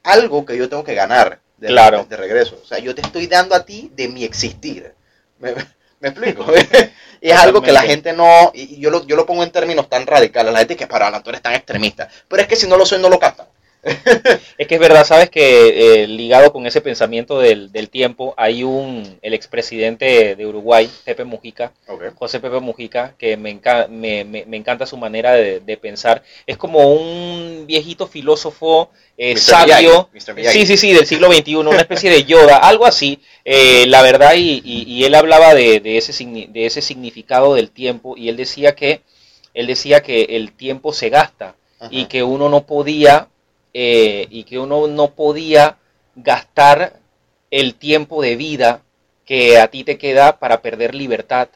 algo que yo tengo que ganar de, Claro. de regreso. O sea, yo te estoy dando a ti de mi existir. ¿Me, me explico? <laughs> <laughs> es algo que la gente no, y y yo lo, yo lo pongo en términos tan radicales, la gente que para Alan, tú eres tan extremista. Pero es que si no lo soy, no lo captan. Es que es verdad, sabes que eh, ligado con ese pensamiento del, del tiempo, hay un, el expresidente de Uruguay, Pepe Mujica, José Pepe Mujica, que me, enca- me, me- me encanta su manera de, de pensar. Es como un viejito filósofo eh, sabio. Miyagi, Mr. Miyagi. Sí, sí, sí, del siglo XXI, una especie de Yoda, <laughs> algo así. Eh, la verdad, y, y- y él hablaba de, de ese, de ese significado del tiempo, y él decía que, él decía que el tiempo se gasta Ajá. y que uno no podía eh, y que uno no podía gastar el tiempo de vida que a ti te queda para perder libertad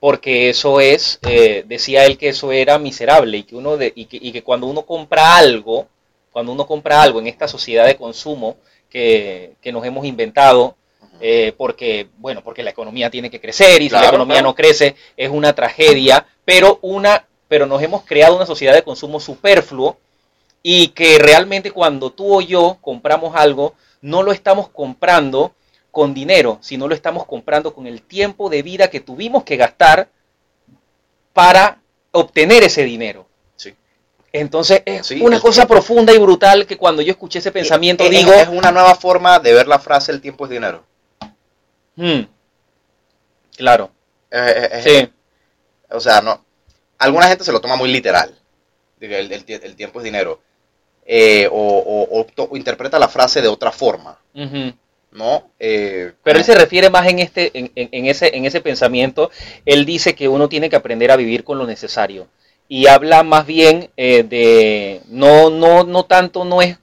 porque eso es eh, decía él que eso era miserable y que uno de, y, que, y que cuando uno compra algo cuando uno compra algo en esta sociedad de consumo que, que nos hemos inventado eh, porque bueno porque la economía tiene que crecer y si la economía claro. no crece es una tragedia pero una pero nos hemos creado una sociedad de consumo superfluo y que realmente cuando tú o yo compramos algo no lo estamos comprando con dinero sino lo estamos comprando con el tiempo de vida que tuvimos que gastar para obtener ese dinero Sí. entonces es Sí, una es- cosa profunda y brutal que cuando yo escuché ese pensamiento Es- digo Es una nueva forma de ver la frase el tiempo es dinero. "Hmm, claro Eh, eh, eh, sí O sea, no. Alguna gente se lo toma muy literal. El tiempo es dinero. Eh, o, o- o to- o interpreta la frase de otra forma. ¿no? Eh, Pero él se refiere más en este, en, en- en ese, en ese pensamiento. Él dice que uno tiene que aprender a vivir con lo necesario. Y habla más bien eh, de no, no, no tanto, no es,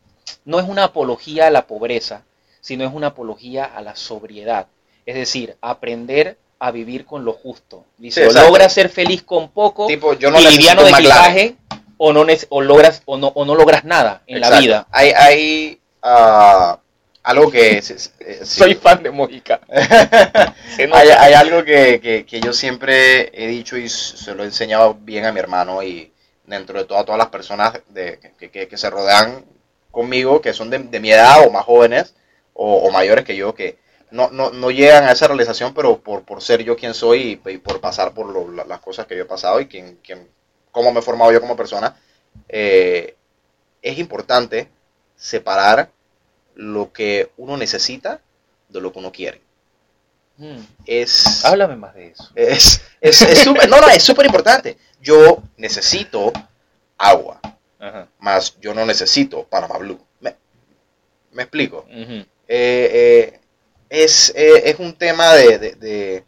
no es una apología a la pobreza, sino es una apología a la sobriedad. Es decir, aprender a vivir con lo justo. Dice, Sí, logras ser feliz con poco tipo, yo no y liviano de equipaje, o no, o logras, o no, o no logras nada en la vida. Hay, hay ah, algo que... <laughs> sí, sí, eh. Soy fan de Mojica. <laughs> Hay, hay algo que, que- que yo siempre he dicho y se lo he enseñado bien a mi hermano y dentro de todas, todas las personas de, que, que- que se rodean conmigo, que son de, de mi edad o más jóvenes o, o mayores que yo, que no, no, no llegan a esa realización, pero por, por ser yo quien soy y, y por pasar por lo- la- las cosas que yo he pasado y quien, quien, cómo me he formado yo como persona, eh, es importante separar lo que uno necesita de lo que uno quiere. Hmm. Es, Háblame más de eso. es, es, es súper, no, no, es súper importante. Yo necesito agua, Ajá. más yo no necesito Panama Blue. ¿Me, me explico? Eh, eh, es, es un tema de, de- de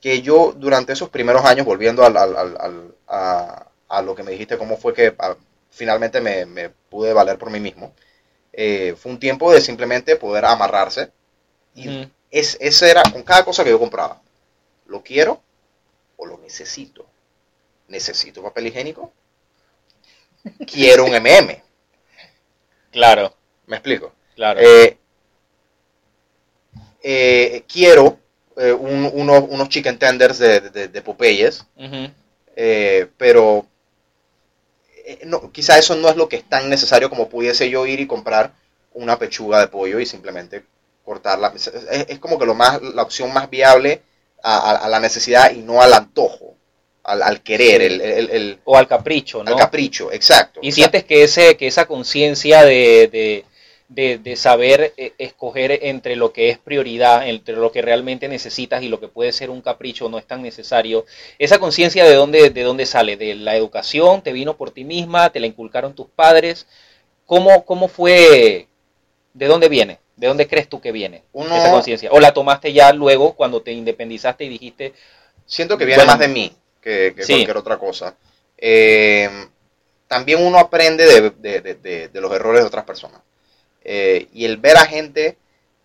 que yo durante esos primeros años, volviendo al, al- al- al- a, a lo que me dijiste, cómo fue que ah, finalmente me, me pude valer por mí mismo, eh, fue un tiempo de simplemente poder amarrarse. Y es, ese era con cada cosa que yo compraba. ¿Lo quiero o lo necesito? ¿Necesito papel higiénico? Quiero un MM. Claro, ¿Me explico? claro. Eh, eh, quiero eh, un- unos, unos chicken tenders de, de, de Popeyes, eh, pero eh, no, quizá eso no es lo que es tan necesario como pudiese yo ir y comprar una pechuga de pollo y simplemente cortarla. Es, es- como que lo más, la opción más viable a, a- a la necesidad y no al antojo, al, al querer, el, el- el- O al capricho, ¿no? al capricho, exacto. Y sientes que ese, que esa conciencia de, de, de, de saber eh, escoger entre lo que es prioridad, entre lo que realmente necesitas y lo que puede ser un capricho o no es tan necesario. Esa conciencia de dónde, de dónde sale, de la educación, te vino por ti misma, te la inculcaron tus padres. ¿Cómo, cómo fue, de dónde viene? ¿De dónde crees tú que viene Uno- esa conciencia? ¿O la tomaste ya luego cuando te independizaste y dijiste, Siento que viene Bueno. más de mí que, que Sí. cualquier otra cosa. Eh, también uno aprende de, de- de- de- de los errores de otras personas. Eh, y el ver a gente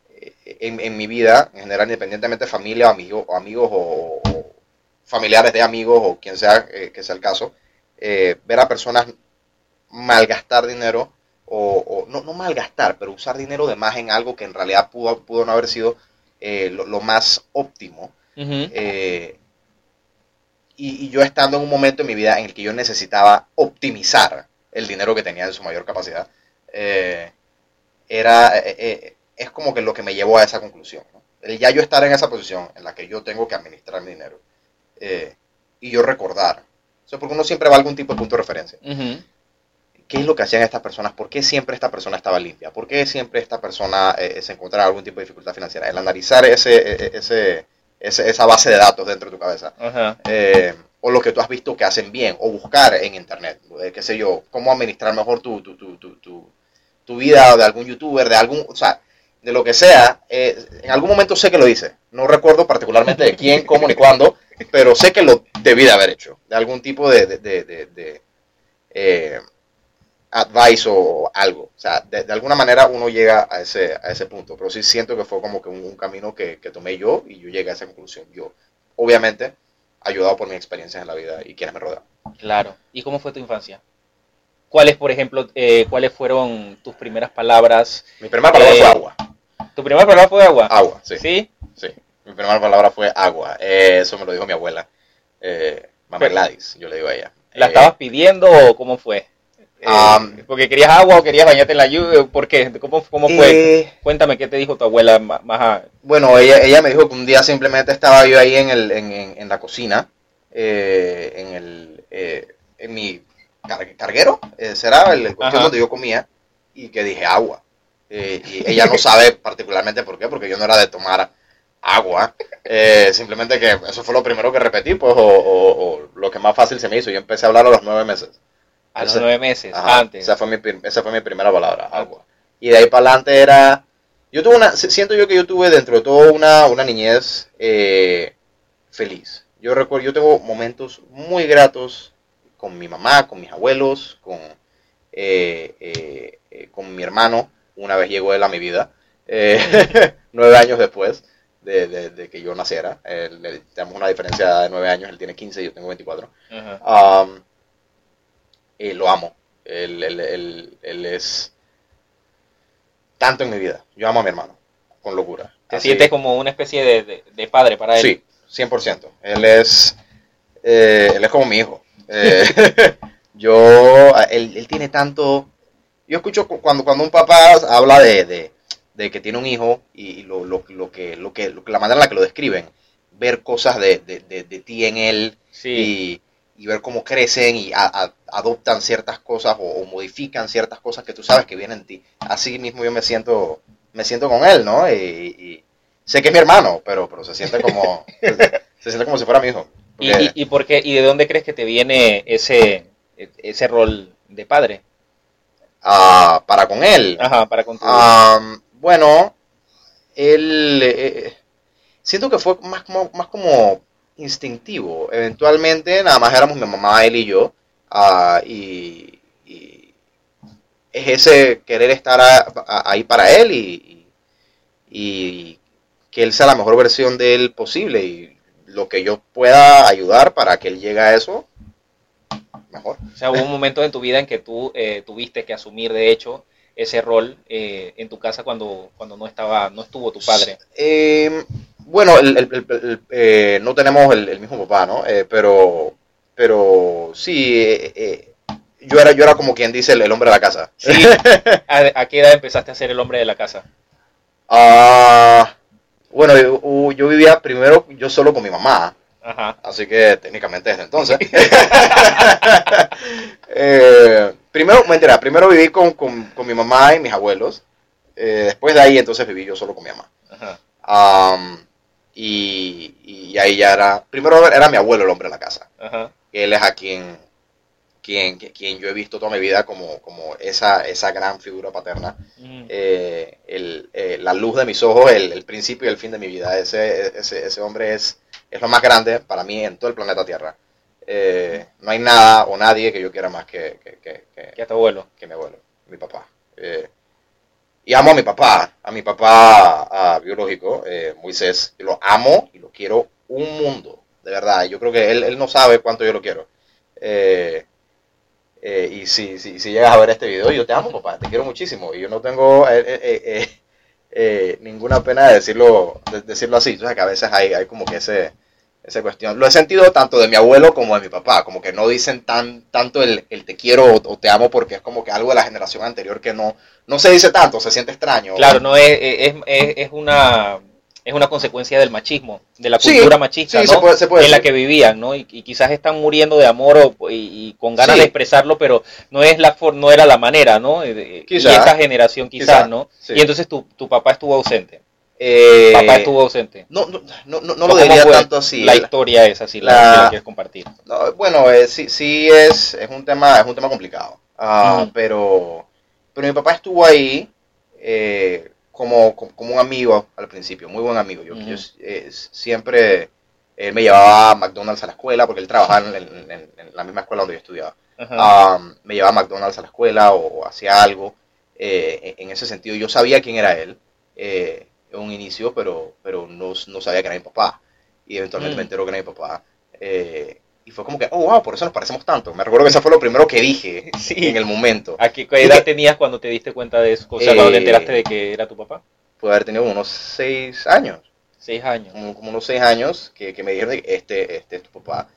eh, en, en mi vida, en general, independientemente de familia o amigos o, amigos o, o familiares de amigos o quien sea eh, que sea el caso, eh, ver a personas malgastar dinero o, o- no, no malgastar, pero usar dinero de más en algo que en realidad pudo, pudo no haber sido eh, lo, lo más óptimo. "Ujú, Eh, y, y yo estando en un momento en mi vida en el que yo necesitaba optimizar el dinero que tenía en su mayor capacidad, eh, era, eh, eh, es como que lo que me llevó a esa conclusión. ¿no? El ya yo estar en esa posición en la que yo tengo que administrar mi dinero eh, y yo recordar, eso porque uno siempre va a algún tipo de punto de referencia. ujú". ¿Qué es lo que hacían estas personas? ¿Por qué siempre esta persona estaba limpia? ¿Por qué siempre esta persona eh, se encontraba algún tipo de dificultad financiera? El analizar ese, eh, ese, ese- esa base de datos dentro de tu cabeza eh, o lo que tú has visto que hacen bien, o buscar en internet, eh, qué sé yo, cómo administrar mejor tu, tu, tu, tu, tu, vida de algún youtuber, de algún, o sea, de lo que sea, eh, en algún momento sé que lo hice, no recuerdo particularmente de quién, cómo ni cuándo, pero sé que lo debí de haber hecho, de algún tipo de, de, de, eh, advice o algo, o sea, de, de alguna manera uno llega a ese, a ese punto, pero sí siento que fue como que un, un camino que, que tomé yo y yo llegué a esa conclusión, yo, obviamente, ayudado por mis experiencias en la vida y quienes me rodean. Claro. ¿Y cómo fue tu infancia? ¿Cuáles, por ejemplo, eh, cuáles fueron tus primeras palabras? Mi primera palabra Eh, fue agua. ¿Tu primera palabra fue agua? Agua, sí. ¿Sí? Sí. Mi primera palabra fue agua. Eh, eso me lo dijo mi abuela. Eh, Mamá Gladys, yo le digo a ella. ¿La Eh, estabas pidiendo o cómo fue? Um, ¿Porque querías agua o querías bañarte en la lluvia? ¿Por qué? ¿Cómo, cómo fue? Cuéntame qué te dijo tu abuela más, a- bueno, ella, ella me dijo que un día simplemente estaba yo ahí en, el, en, en- en la cocina, en, el, eh, en mi car- carguero, eh, será el, cuestión Ajá. donde yo comía, y que dije agua. Eh, y ella no sabe <laughs> particularmente por qué, porque yo no era de tomar agua. Eh, simplemente que eso fue lo primero que repetí, pues, o, o- o lo que más fácil se me hizo. Yo empecé a hablar a los nueve meses. a los Ese- nueve meses? Ajá, antes. Esa fue, mi, esa fue mi primera palabra, agua. Y de ahí para adelante era... Yo tuve una... si- Siento yo que yo tuve dentro de todo una, una niñez eh, feliz. Yo recuerdo, yo tengo momentos muy gratos con mi mamá, con mis abuelos, con, eh, eh, eh, con mi hermano. Una vez llegó él a mi vida, eh, <laughs> nueve años después de, de- de que yo naciera. Le- tenemos una diferencia de nueve años, él tiene 15 y yo tengo 24. Ajá. Um, eh, lo amo. Él, él- él- él es tanto en mi vida. Yo amo a mi hermano, con locura. ¿Te Así- sientes como una especie de, de- de padre para él? Sí, 100%. Él es, eh, él es como mi hijo. Eh, <laughs> yo, él, él tiene tanto... Yo escucho cu- cuando, cuando un papá habla de, de- de que tiene un hijo y, lo, lo- lo que, lo que, lo que- la manera en la que lo describen, ver cosas de, de- de- de ti en él, Sí. y, y ver cómo crecen y a- a- adoptan ciertas cosas o, o modifican ciertas cosas que tú sabes que vienen en ti. Así mismo yo me siento, me siento con él, ¿no? Y, y sé que es mi hermano, pero, pero se siente como, <laughs> se siente como si fuera mi hijo. ¿Y, y, y por qué, ¿Y de dónde crees que te viene ese, ese rol de padre? ah, para con él, Ajá, para con tu- ah, bueno, él, eh, siento que fue más como, más como instintivo. Eventualmente, nada más éramos mi mamá, él y yo. ah, y, y es ese querer estar a- a- ahí para él y, y- y que él sea la mejor versión de él posible. Y lo que yo pueda ayudar para que él llegue a eso, mejor. O sea, hubo un momento en tu vida en que tú eh, tuviste que asumir, de hecho, ese rol eh, en tu casa cuando, cuando no estaba, no estuvo tu padre. Eh, bueno, el- el- el- eh, no tenemos el, mismo papá, ¿no? Eh, pero, pero sí, eh, yo era, yo era como quien dice el, hombre de la casa. Sí. <laughs> ¿A, a qué edad empezaste a ser el hombre de la casa? Ah, bueno, yo, yo vivía primero yo solo con mi mamá, Ajá. así que técnicamente desde entonces. <laughs> Eh, primero, mentira, primero viví con, con- con mi mamá y mis abuelos. Eh, después de ahí, entonces viví yo solo con mi mamá. Ajá. Am, y, y ahí ya era, primero era mi abuelo el hombre de la casa. Ajá. Él es a quien, quien, quien yo he visto toda mi vida como, como esa, esa gran figura paterna. Mm. Eh, el, eh, la luz de mis ojos, el, el principio y el fin de mi vida. Ese, ese, ese hombre es, es lo más grande para mí en todo el planeta Tierra. Eh, no hay nada o nadie que yo quiera más que, que, que, que- ¿Qué a tu abuelo? que mi abuelo, mi papá. Y amo a mi papá, a mi papá ah, biológico, Moisés. Yo lo amo y lo quiero un mundo, de verdad. Yo creo que él, él no sabe cuánto yo lo quiero. Eh, eh, y si, si, si llegas a ver este video, yo te amo, papá, te quiero muchísimo. Y yo no tengo eh, eh, eh, eh, eh, ninguna pena de decirlo, de decirlo así. Entonces, que a veces hay, hay como que ese, esa cuestión. Lo he sentido tanto de mi abuelo como de mi papá, como que no dicen tan tanto el, el te quiero o, te amo porque es como que algo de la generación anterior que no, no se dice tanto, se siente extraño. Claro, no es, es, es, es una es una consecuencia del machismo, de la Sí, cultura machista, sí, ¿no? se puede- se puede en la que vivían, ¿no? Y, y quizás están muriendo de amor o- y, y con ganas Sí. de expresarlo, pero no es la for- no era la manera, ¿no? Eh, Quizá. Y esta generación quizás, Quizá, ¿no? Y entonces tu, tu papá estuvo ausente. Eh, papá estuvo ausente. No, no, no, no, no ¿Cómo lo diría tanto así. La historia es así, la, la- si la quieres compartir. No, bueno, eh, sí, sí es, es un tema, es un tema complicado. Ujú. pero, pero mi papá estuvo ahí eh, como, como, un amigo al principio, muy buen amigo. Yo, eh, siempre él me llevaba a McDonald's a la escuela porque él trabajaba en, en- la misma escuela donde yo estudiaba. Ah, me llevaba a McDonald's a la escuela o, o hacía algo. eh, en ese sentido, yo sabía quién era él eh, en un inicio, pero, pero no, no sabía que era mi papá. Y eventualmente Mm. me enteró que era mi papá. eh, y fue como que, oh, wow, por eso nos parecemos tanto. Me recuerdo que eso fue lo primero que dije <laughs> Sí. en el momento. ¿A qué, edad que- tenías cuando te diste cuenta de eso? O sea, cuando te Eh, enteraste de que era tu papá. Pude haber tenido unos seis años. Seis años. como, como unos seis años que, que me dijeron que este, este es tu papá.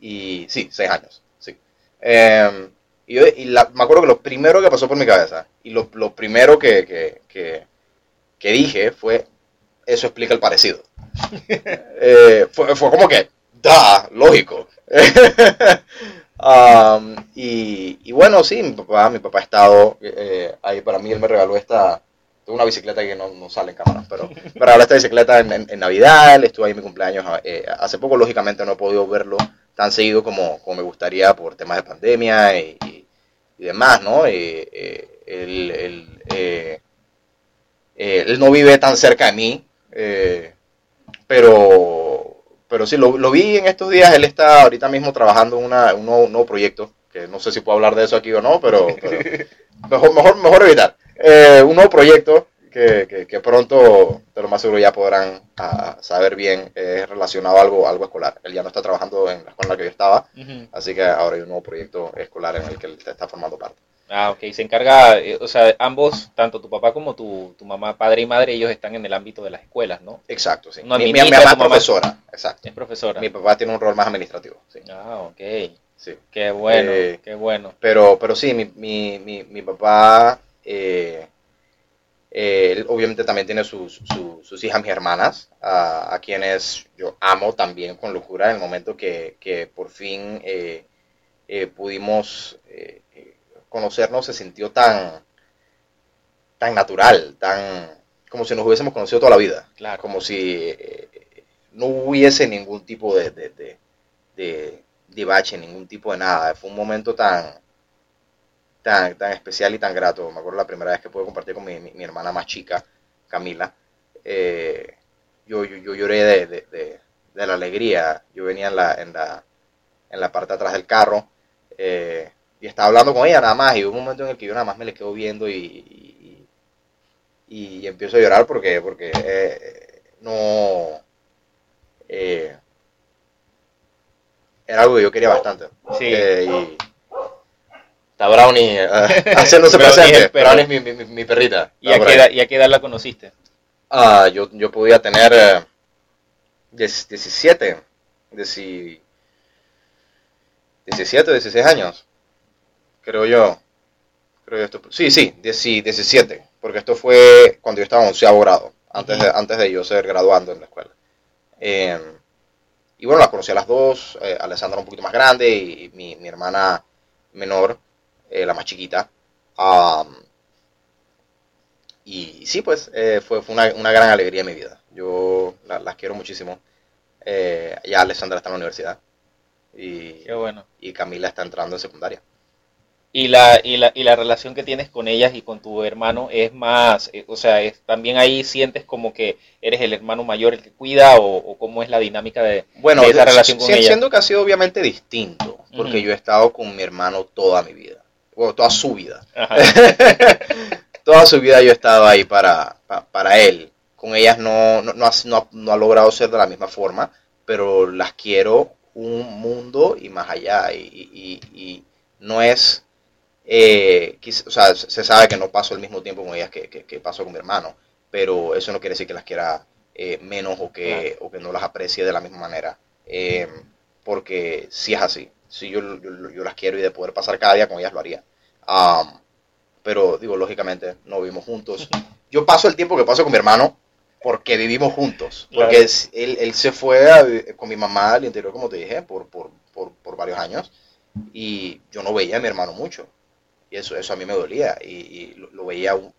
Y sí, seis años, sí. Eh, y yo- y la- me acuerdo que lo primero que pasó por mi cabeza y lo, lo primero que, que, que- que dije fue, eso explica el parecido. <laughs> Eh, fue, fue como que, da, lógico. <laughs> Um, y, y bueno, sí, mi papá, mi papá ha estado eh, ahí para mí, él me regaló esta, tengo una bicicleta que no, no sale en cámara, pero <laughs> me regaló esta bicicleta en, en- en Navidad, él estuvo ahí en mi cumpleaños eh, hace poco, lógicamente no he podido verlo tan seguido como, como me gustaría por temas de pandemia y, y- y demás, ¿no? Eh, él, él, eh, él no vive tan cerca de mí, pero, pero sí, lo, lo vi en estos días, él está ahorita mismo trabajando en una- un, nuevo, un nuevo proyecto, que no sé si puedo hablar de eso aquí o no, pero, <laughs> pero mejor, mejor, mejor evitar. Eh, un nuevo proyecto que, que, que pronto, de lo más seguro, ya podrán ah, saber bien, es relacionado a algo, algo escolar. Él ya no está trabajando en la escuela en la que yo estaba, así que ahora hay un nuevo proyecto escolar en el que él está formando parte. Ah, ok. Se encarga, eh, o sea, ambos, tanto tu papá como tu, tu mamá, padre y madre, ellos están en el ámbito de las escuelas, ¿no? Exacto, sí. No mi, mi- mi administra mamá es mamá. profesora, exacto. Es profesora. Mi papá tiene un rol más administrativo, sí. Ah, ok. sí. Qué bueno, Eh, qué bueno. Pero, pero sí, mi, mi, mi, mi papá, eh, eh, él obviamente también tiene sus, su- sus hijas, mis hermanas, a, a quienes yo amo también con locura en el momento que, que por fin pudimos conocernos, se sintió tan, tan natural, tan como si nos hubiésemos conocido toda la vida Claro. como si eh, no hubiese ningún tipo de, de, de, de- de bache, ningún tipo de nada. Fue un momento tan, tan, tan especial y tan grato. Me acuerdo la primera vez que pude compartir con mi, mi- mi hermana más chica, Camila. eh, yo, yo, yo lloré de, de, de- de la alegría. Yo venía en la, en la, en la parte de atrás del carro eh, y estaba hablando con ella nada más. Y hubo un momento en el que yo nada más me le quedo viendo y, y, y empiezo a llorar porque, porque eh, no... eh, era algo que yo quería bastante. Sí. Eh, y está Brownie eh, <laughs> haciéndose Brownie es presente. Brownie es mi, mi, perrita. ¿Y a, qué edad, ¿Y a qué edad la conociste? Ah, yo, yo podía tener eh, 10 17, 10 17, 16 años, creo yo. Creo yo esto, sí, sí, 10 17, porque esto fue cuando yo estaba en onceavo grado, antes de, antes de yo ser graduando en la escuela. Eh, y bueno, las conocí a las dos, eh, Alessandra un poquito más grande y mi, mi hermana menor, eh, la más chiquita. Am, y sí, pues eh, fue, fue una, una gran alegría en mi vida. Yo la- las quiero muchísimo. Eh, ya Alessandra está en la universidad y, Qué bueno. y Camila está entrando en secundaria. Y la, y, la, y la relación que tienes con ellas y con tu hermano es más, eh, o sea, es, también ahí sientes como que eres el hermano mayor el que cuida o, o cómo es la dinámica de, Bueno, de esa relación con si- ella. siendo que ha sido obviamente distinto, porque yo he estado con mi hermano toda mi vida, bueno, toda su vida. <laughs> Toda su vida yo he estado ahí para, pa- para él. Con ellas no, no, no ha, no ha- logrado ser de la misma forma, pero las quiero un mundo y más allá. Y- y- y no es, eh, o sea, se sabe que no paso el mismo tiempo con ellas que, que, que paso con mi hermano, pero eso no quiere decir que las quiera eh, menos o que, o que no las aprecie de la misma manera. Eh, porque si es así, si yo, yo, yo las quiero y de poder pasar cada día con ellas lo haría. Am, pero digo, lógicamente no vivimos juntos. Yo paso el tiempo que paso con mi hermano porque vivimos juntos. Porque Claro. él, él se fue a con mi mamá al interior, como te dije, por, por, por, por varios años. Y yo no veía a mi hermano mucho. Y eso, eso a mí me dolía. Y, y lo, lo veía un-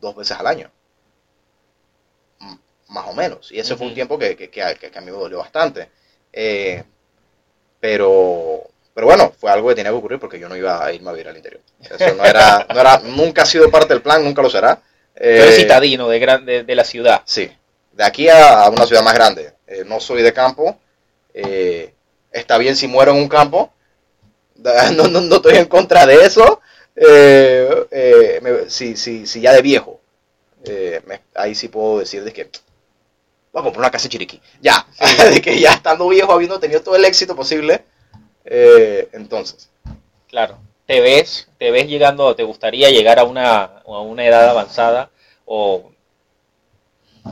dos veces al año. M- más o menos. Y ese fue un tiempo que, que, que a, que a mí me dolió bastante. Eh, pero, pero bueno, fue algo que tenía que ocurrir porque yo no iba a irme a vivir al interior. Eso no era, <laughs> no era, nunca ha sido parte del plan, nunca lo será. Eh, citadino de, gran, de, de la ciudad. Sí, de aquí a, a una ciudad más grande. Eh, no soy de campo. eh, está bien si muero en un campo. <laughs> No, no, no estoy en contra de eso. Eh, eh, me- si, si, si ya de viejo. eh, me- ahí sí puedo decir de que voy a comprar una casa en Chiriquí. Ya, <laughs> de que ya estando viejo, habiendo tenido todo el éxito posible. eh, entonces, Claro. ¿Te ves, te ves llegando, te gustaría llegar a una, a una edad avanzada o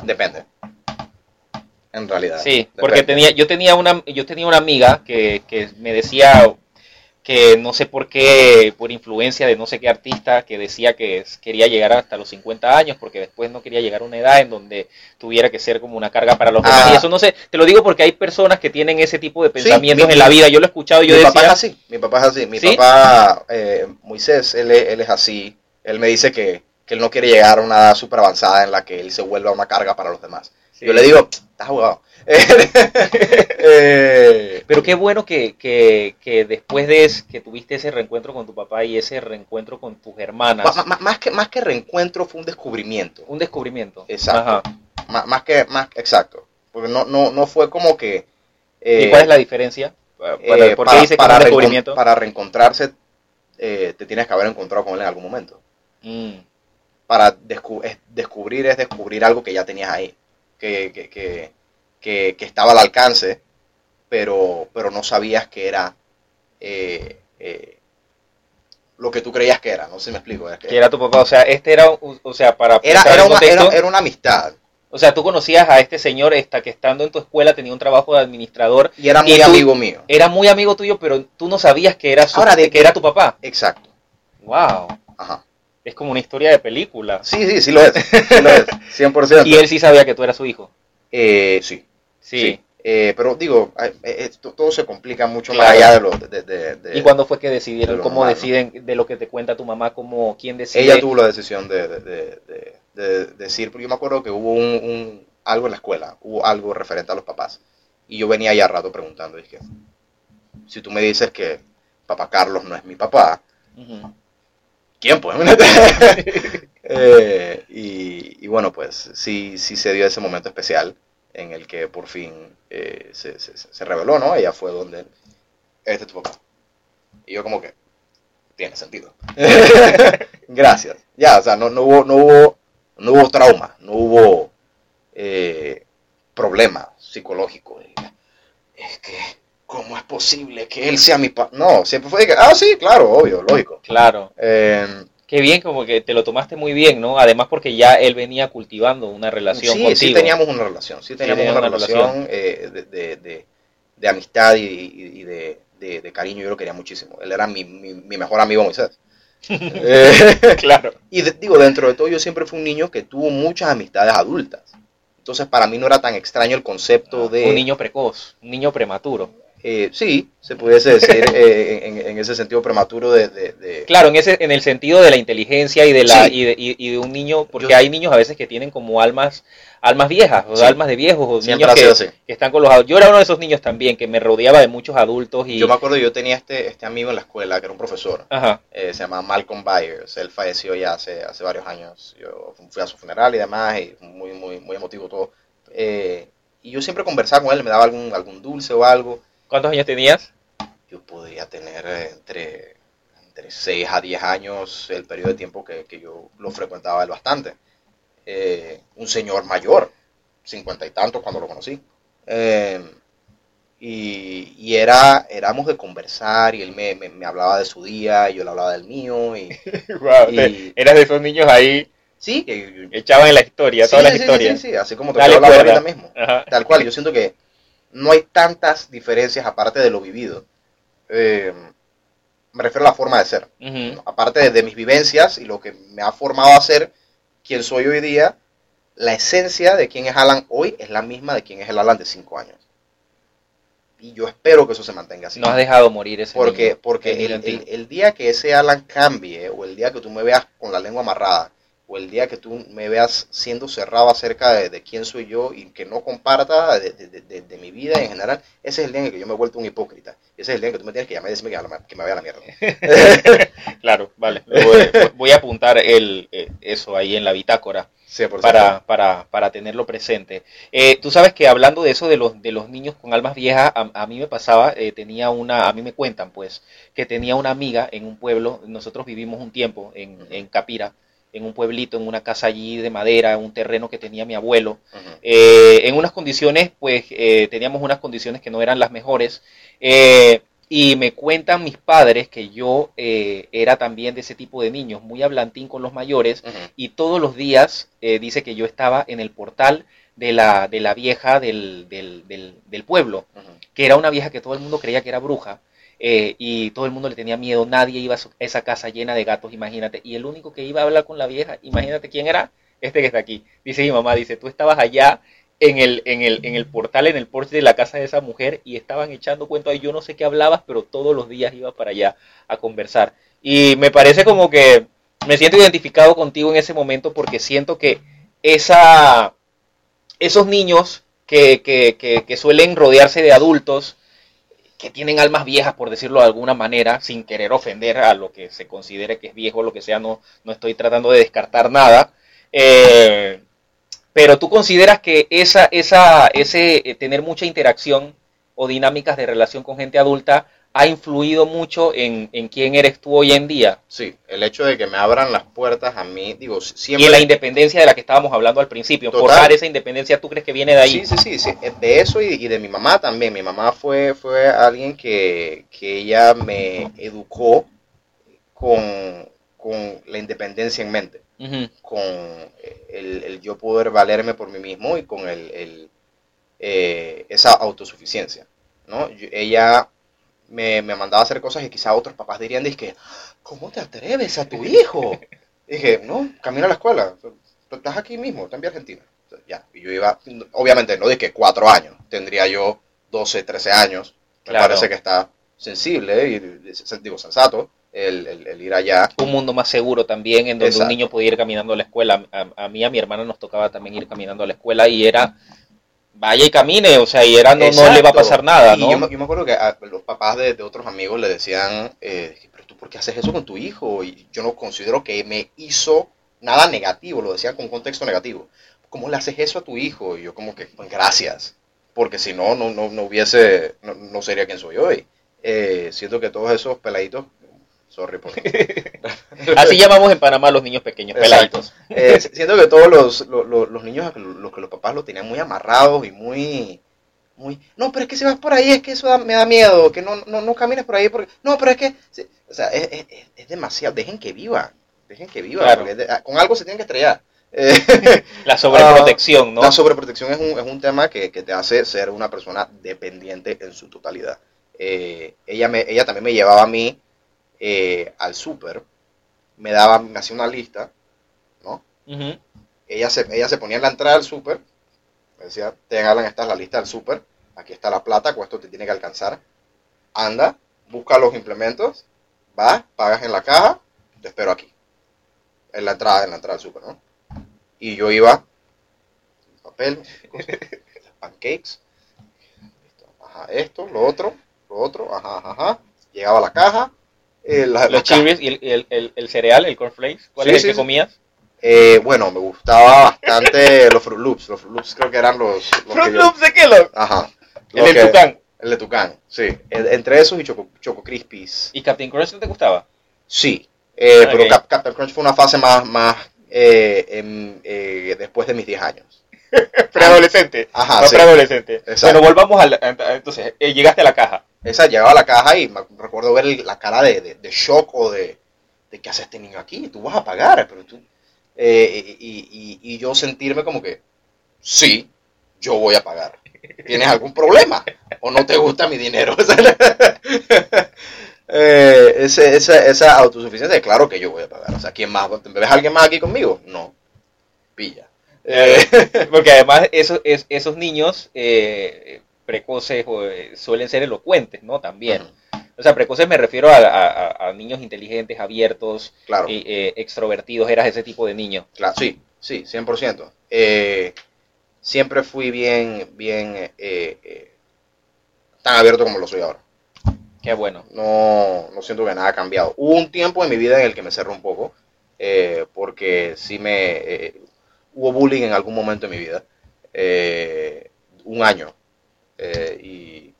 depende. En realidad. Sí, porque tenía, yo tenía una, yo tenía una amiga que, que me decía que no sé por qué, por influencia de no sé qué artista, que decía que quería llegar hasta los 50 años, porque después no quería llegar a una edad en donde tuviera que ser como una carga para los demás. Ah. Y eso no sé, te lo digo porque hay personas que tienen ese tipo de Sí, pensamientos mi- en la vida. Yo lo he escuchado y yo mi papá es así, mi papá es así, mi ¿Sí? papá, eh, Moisés, él, es- él es así, él me dice que, que él no quiere llegar a una edad súper avanzada en la que él se vuelva una carga para los demás. Sí. Yo le digo, estás jugado. <laughs> Eh, Pero qué bueno que, que, que después de es- que tuviste ese reencuentro con tu papá y ese reencuentro con tus hermanas, ma- ma- más, que, más que reencuentro fue un descubrimiento. un descubrimiento. Exacto. Ajá. Más, que, más, exacto. Porque no, no, no fue como que... eh, ¿Y cuál es la diferencia? Para, eh, ¿Por qué para- que para un reencontrarse, eh, te tienes que haber encontrado con él en algún momento. Mm, para descu- es- descubrir es descubrir algo que ya tenías ahí, que, que, que, que- que estaba al alcance, pero, pero no sabías que era eh, eh, lo que tú creías que era, no sé si me explico. es que que era tu papá, o sea, este era, o sea, para era, era una, contexto, era- era una amistad o sea, tú conocías a este señor esta, que estando en tu escuela tenía un trabajo de administrador, y era Y muy tú- amigo mío. era muy amigo tuyo, pero tú no sabías que era su, Ahora, de- que era tu papá. Exacto. Wow, Ajá. es como una historia de película. Sí, sí, sí lo es. Sí lo es. 100%. Y él sí sabía que tú eras su hijo. Eh, sí. Sí. Eh, pero digo, eh, eh, esto- todo se complica mucho Claro. más allá de lo de, de- de- ¿Y cuándo fue que decidieron? de ¿Cómo deciden de lo que te cuenta tu mamá? ¿Cómo, quién decide? ella tuvo la decisión de, de- de- de- de decir, porque yo me acuerdo que hubo un, un- algo en la escuela, hubo algo referente a los papás. Y yo venía ya rato preguntando, dije, si tú me dices que papá Carlos no es mi papá. ¿quién pues? <laughs> Eh, y, y bueno, pues sí, sí se dio ese momento especial en el que por fin eh, se, se- se reveló, ¿no? Ella fue donde, este es tu papá. Y yo como que, tiene sentido. <laughs> Gracias. Ya, o sea, no, no hubo, no hubo, no hubo trauma, no hubo eh, problema psicológico. Es que, ¿cómo es posible que él sea mi papá? No, siempre fue ah, sí, claro, obvio, lógico. Claro. Eh, Qué bien, como que te lo tomaste muy bien, ¿no? Además porque ya él venía cultivando una relación sí, contigo. sí teníamos una relación, sí teníamos una, una relación, eh, de, de- de- de amistad y, y- de, cariño, yo lo quería muchísimo. Él era mi, mi- mi mejor amigo Moisés. <laughs> Eh, <laughs> claro. y digo, dentro de todo yo siempre fui un niño que tuvo muchas amistades adultas. Entonces para mí no era tan extraño el concepto de... Un niño precoz, un niño prematuro. Eh, sí, se pudiese decir <laughs> eh, en, en ese sentido prematuro de... de- de- Claro, en ese, en el sentido de la inteligencia y de la Sí. y, de, y- y de un niño, porque Yo- hay niños a veces que tienen como almas, almas viejas, o Sí. almas de viejos, o Siempre niños que, están con los adultos. Yo era uno de esos niños también, que me rodeaba de muchos adultos y Yo me acuerdo, yo tenía este, este amigo en la escuela que era un profesor. eh, se llama Malcolm Byers. Él falleció ya hace, hace varios años. Yo fui a su funeral y demás, y muy, muy, muy emotivo todo. Eh, y yo siempre conversaba con él, me daba algún, algún dulce o algo. ¿Cuántos años tenías? Yo podría tener entre, entre 6 a 10 años el periodo de tiempo que, que yo lo frecuentaba él bastante. Eh, un señor mayor, cincuenta y tantos cuando lo conocí. Eh, y, y era, éramos de conversar y él me, me- me hablaba de su día y yo le hablaba del mío. Y, <laughs> Wow, Y- eras de esos niños ahí, sí, que- echaban en la historia, sí, toda la sí, sí, historia. sí, sí, así como te cuerda. ahorita mismo. Ajá. Tal cual, yo siento que no hay tantas diferencias aparte de lo vivido. Eh, me refiero a la forma de ser. Aparte de, de mis vivencias y lo que me ha formado a ser quien soy hoy día, la esencia de quién es Alan hoy es la misma de quién es el Alan de 5 años. Y yo espero que eso se mantenga así. No has dejado morir ese Porque, niño, porque el- el día que ese Alan cambie, o el día que tú me veas con la lengua amarrada, o el día que tú me veas siendo cerrado acerca de, de quién soy yo y que no comparta de, de- de- mi vida en general, ese es el día en el que yo me he vuelto un hipócrita. Ese es el día en que tú me tienes que llamar y decirme que, a la- que me vaya a la mierda. <laughs> Claro, vale. Voy, voy a apuntar el, eh, eso ahí en la bitácora. 100%. para, para, para tenerlo presente. Eh, tú sabes que hablando de eso de los, de los niños con almas viejas, a, a mí me pasaba, eh, tenía una, a mí me cuentan pues, que tenía una amiga en un pueblo, nosotros vivimos un tiempo en, en Capira, en un pueblito, en una casa allí de madera, un terreno que tenía mi abuelo, eh, en unas condiciones, pues eh, teníamos unas condiciones que no eran las mejores. eh, y me cuentan mis padres que yo eh, era también de ese tipo de niños, muy hablantín con los mayores, y todos los días dice que yo estaba en el portal de la, de la vieja del, del, del, del pueblo, que era una vieja que todo el mundo creía que era bruja. Eh, y todo el mundo le tenía miedo, nadie iba a esa casa llena de gatos, imagínate. Y el único que iba a hablar con la vieja, imagínate quién era, este que está aquí. Dice mi mamá, dice, tú estabas allá en el, en el, en el portal, en el porche de la casa de esa mujer y estaban echando cuentos ahí, yo no sé qué hablabas, pero todos los días iba para allá a conversar. Y me parece como que me siento identificado contigo en ese momento porque siento que esa, esos niños que, que, que, que suelen rodearse de adultos, que tienen almas viejas, por decirlo de alguna manera, sin querer ofender a lo que se considere que es viejo lo que sea, no, no estoy tratando de descartar nada. Eh, pero tú consideras que esa, esa, ese eh, tener mucha interacción o dinámicas de relación con gente adulta ha influido mucho en, en quién eres tú hoy en día Sí, el hecho de que me abran las puertas a mí, digo, y siempre... en la independencia de la que estábamos hablando al principio. Total. Forjar esa independencia, ¿tú crees que viene de ahí? Sí, sí, sí, sí, eh, de eso y, y de mi mamá también. Mi mamá fue, fue alguien que, que ella me educó con, con la independencia en mente, con el, el yo poder valerme por mí mismo y con el, el, eh, esa autosuficiencia. ¿no? Yo- ella me, me mandaba a hacer cosas y quizá otros papás dirían, que ¿cómo te atreves a tu hijo? Dije, no, camina a la escuela, estás aquí mismo, estás en Argentina. Ya, y yo iba, obviamente no dije cuatro años, tendría yo 12, 13 años, me Claro. parece que está sensible y digo sensato el, el- el ir allá. Un mundo más seguro también, en donde Exacto. un niño podía ir caminando a la escuela. A, a mí, a mi hermana nos tocaba también ir caminando a la escuela y era, vaya y camine, o sea, y era, no, no le va a pasar nada, Y ¿no? yo, me- yo me acuerdo que a los papás de, de otros amigos le decían, eh, pero tú, ¿por qué haces eso con tu hijo? Y yo no considero que me hizo nada negativo, lo decían con un contexto negativo. ¿Cómo le haces eso a tu hijo? Y yo como que, pues, gracias, porque si no, no, no, no hubiese, no, no sería quien soy hoy. Eh, siento que todos esos peladitos, sorry por... <laughs> Así llamamos en Panamá a los niños pequeños, peladitos. Eh, siento que todos los, los, los- los niños, los que los papás los tenían muy amarrados y muy, muy, no, pero es que si vas por ahí es que eso da- me da miedo, que no, no, no camines por ahí porque, no, pero es que, o sea, es, es- es- demasiado, dejen que viva, dejen que viva, Claro. porque es de- ah, con algo se tienen que estrellar. <laughs> Eh, La sobreprotección, ¿no? La sobreprotección es un, es un tema que, que te hace ser una persona dependiente en su totalidad. Eh, ella, me, ella también me llevaba a mí eh, al súper, me daba, me hacía una lista, ¿no? Ella se, ella se ponía en la entrada del súper, me decía, te Alan, esta es la lista del súper, aquí está la plata, esto te tiene que alcanzar anda, busca los implementos, vas, pagas en la caja, te espero aquí. En la entrada, en la entrada del súper, ¿no? Y yo iba, papel, cosas, <laughs> pancakes, listo, ajá, esto, lo otro, lo otro, ajá, ajá, ajá. Llegaba a la caja, eh, la- Los Cheerios y el, el, el, el cereal, el cornflakes. ¿Cuál Sí, es el sí, que sí. comías? Eh, bueno, me gustaba bastante <laughs> los Fruit Loops. Los Fruit Loops creo que eran los, los que Fruit yo- Loops de Kellogg. Ajá. El que- Tucán. El de Tucán, sí. En- entre esos y Choco, Choco Crispies. ¿Y Captain Crunch no te gustaba? Sí. Eh. Pero Cap- Captain Crunch fue una fase más, más eh, em, eh, después de mis 10 años. <laughs> Preadolescente. Ajá, no sí. preadolescente. Bueno, volvamos al... Entonces, llegaste a la caja. Esa llegaba a la caja y me recuerdo ver el- la cara de, de- de shock o de, de ¿qué hace este niño aquí? Tú vas a pagar, pero tú... eh, y, y- y yo sentirme como que, sí, yo voy a pagar. ¿Tienes algún problema? ¿O no te gusta mi dinero? <laughs> Eh, ese- esa, esa autosuficiencia, claro que yo voy a pagar. O sea, ¿quién más? ¿Me ves a alguien más aquí conmigo? No. Pilla. Eh, <laughs> Porque además esos, es- esos niños eh, precoces o, eh, suelen ser elocuentes, ¿no? También. O sea, precoces me refiero a, a- a- a niños inteligentes, abiertos, claro. y, eh, extrovertidos. Eras ese tipo de niño. Claro, sí, sí, 100%. Eh, siempre fui bien, bien, eh, eh, tan abierto como lo soy ahora. Qué bueno. No, no siento que nada ha cambiado. Hubo un tiempo en mi vida en el que me cerró un poco, porque sí me... hubo bullying en algún momento de mi vida. un año. Eh, y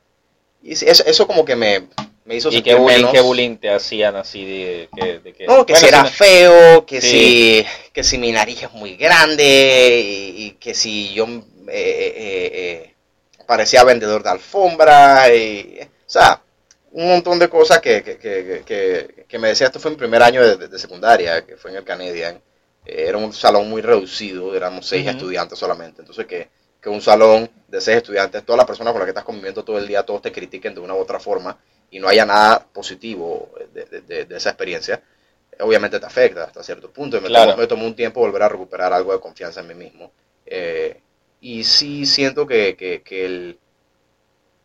y eso, eso como que me, me hizo ¿Y sentir qué bullying, menos- qué bullying te hacían así de, que- de que... No, que Bueno, si era feo, que Sí. si que si mi nariz es muy grande y, y que si yo eh, eh, eh, parecía vendedor de alfombra y o sea un montón de cosas que, que, que, que- me decía esto fue en primer año de, de- de secundaria que fue en el Canadian. Eh, era un salón muy reducido éramos seis estudiantes solamente entonces que que un salón de seis estudiantes todas las personas con las que estás conviviendo todo el día todos te critiquen de una u otra forma y no haya nada positivo de, de- de- de esa experiencia obviamente te afecta hasta cierto punto. Y me, Claro. tomó, me tomó un tiempo volver a recuperar algo de confianza en mí mismo. Eh, y sí siento que, que- que el,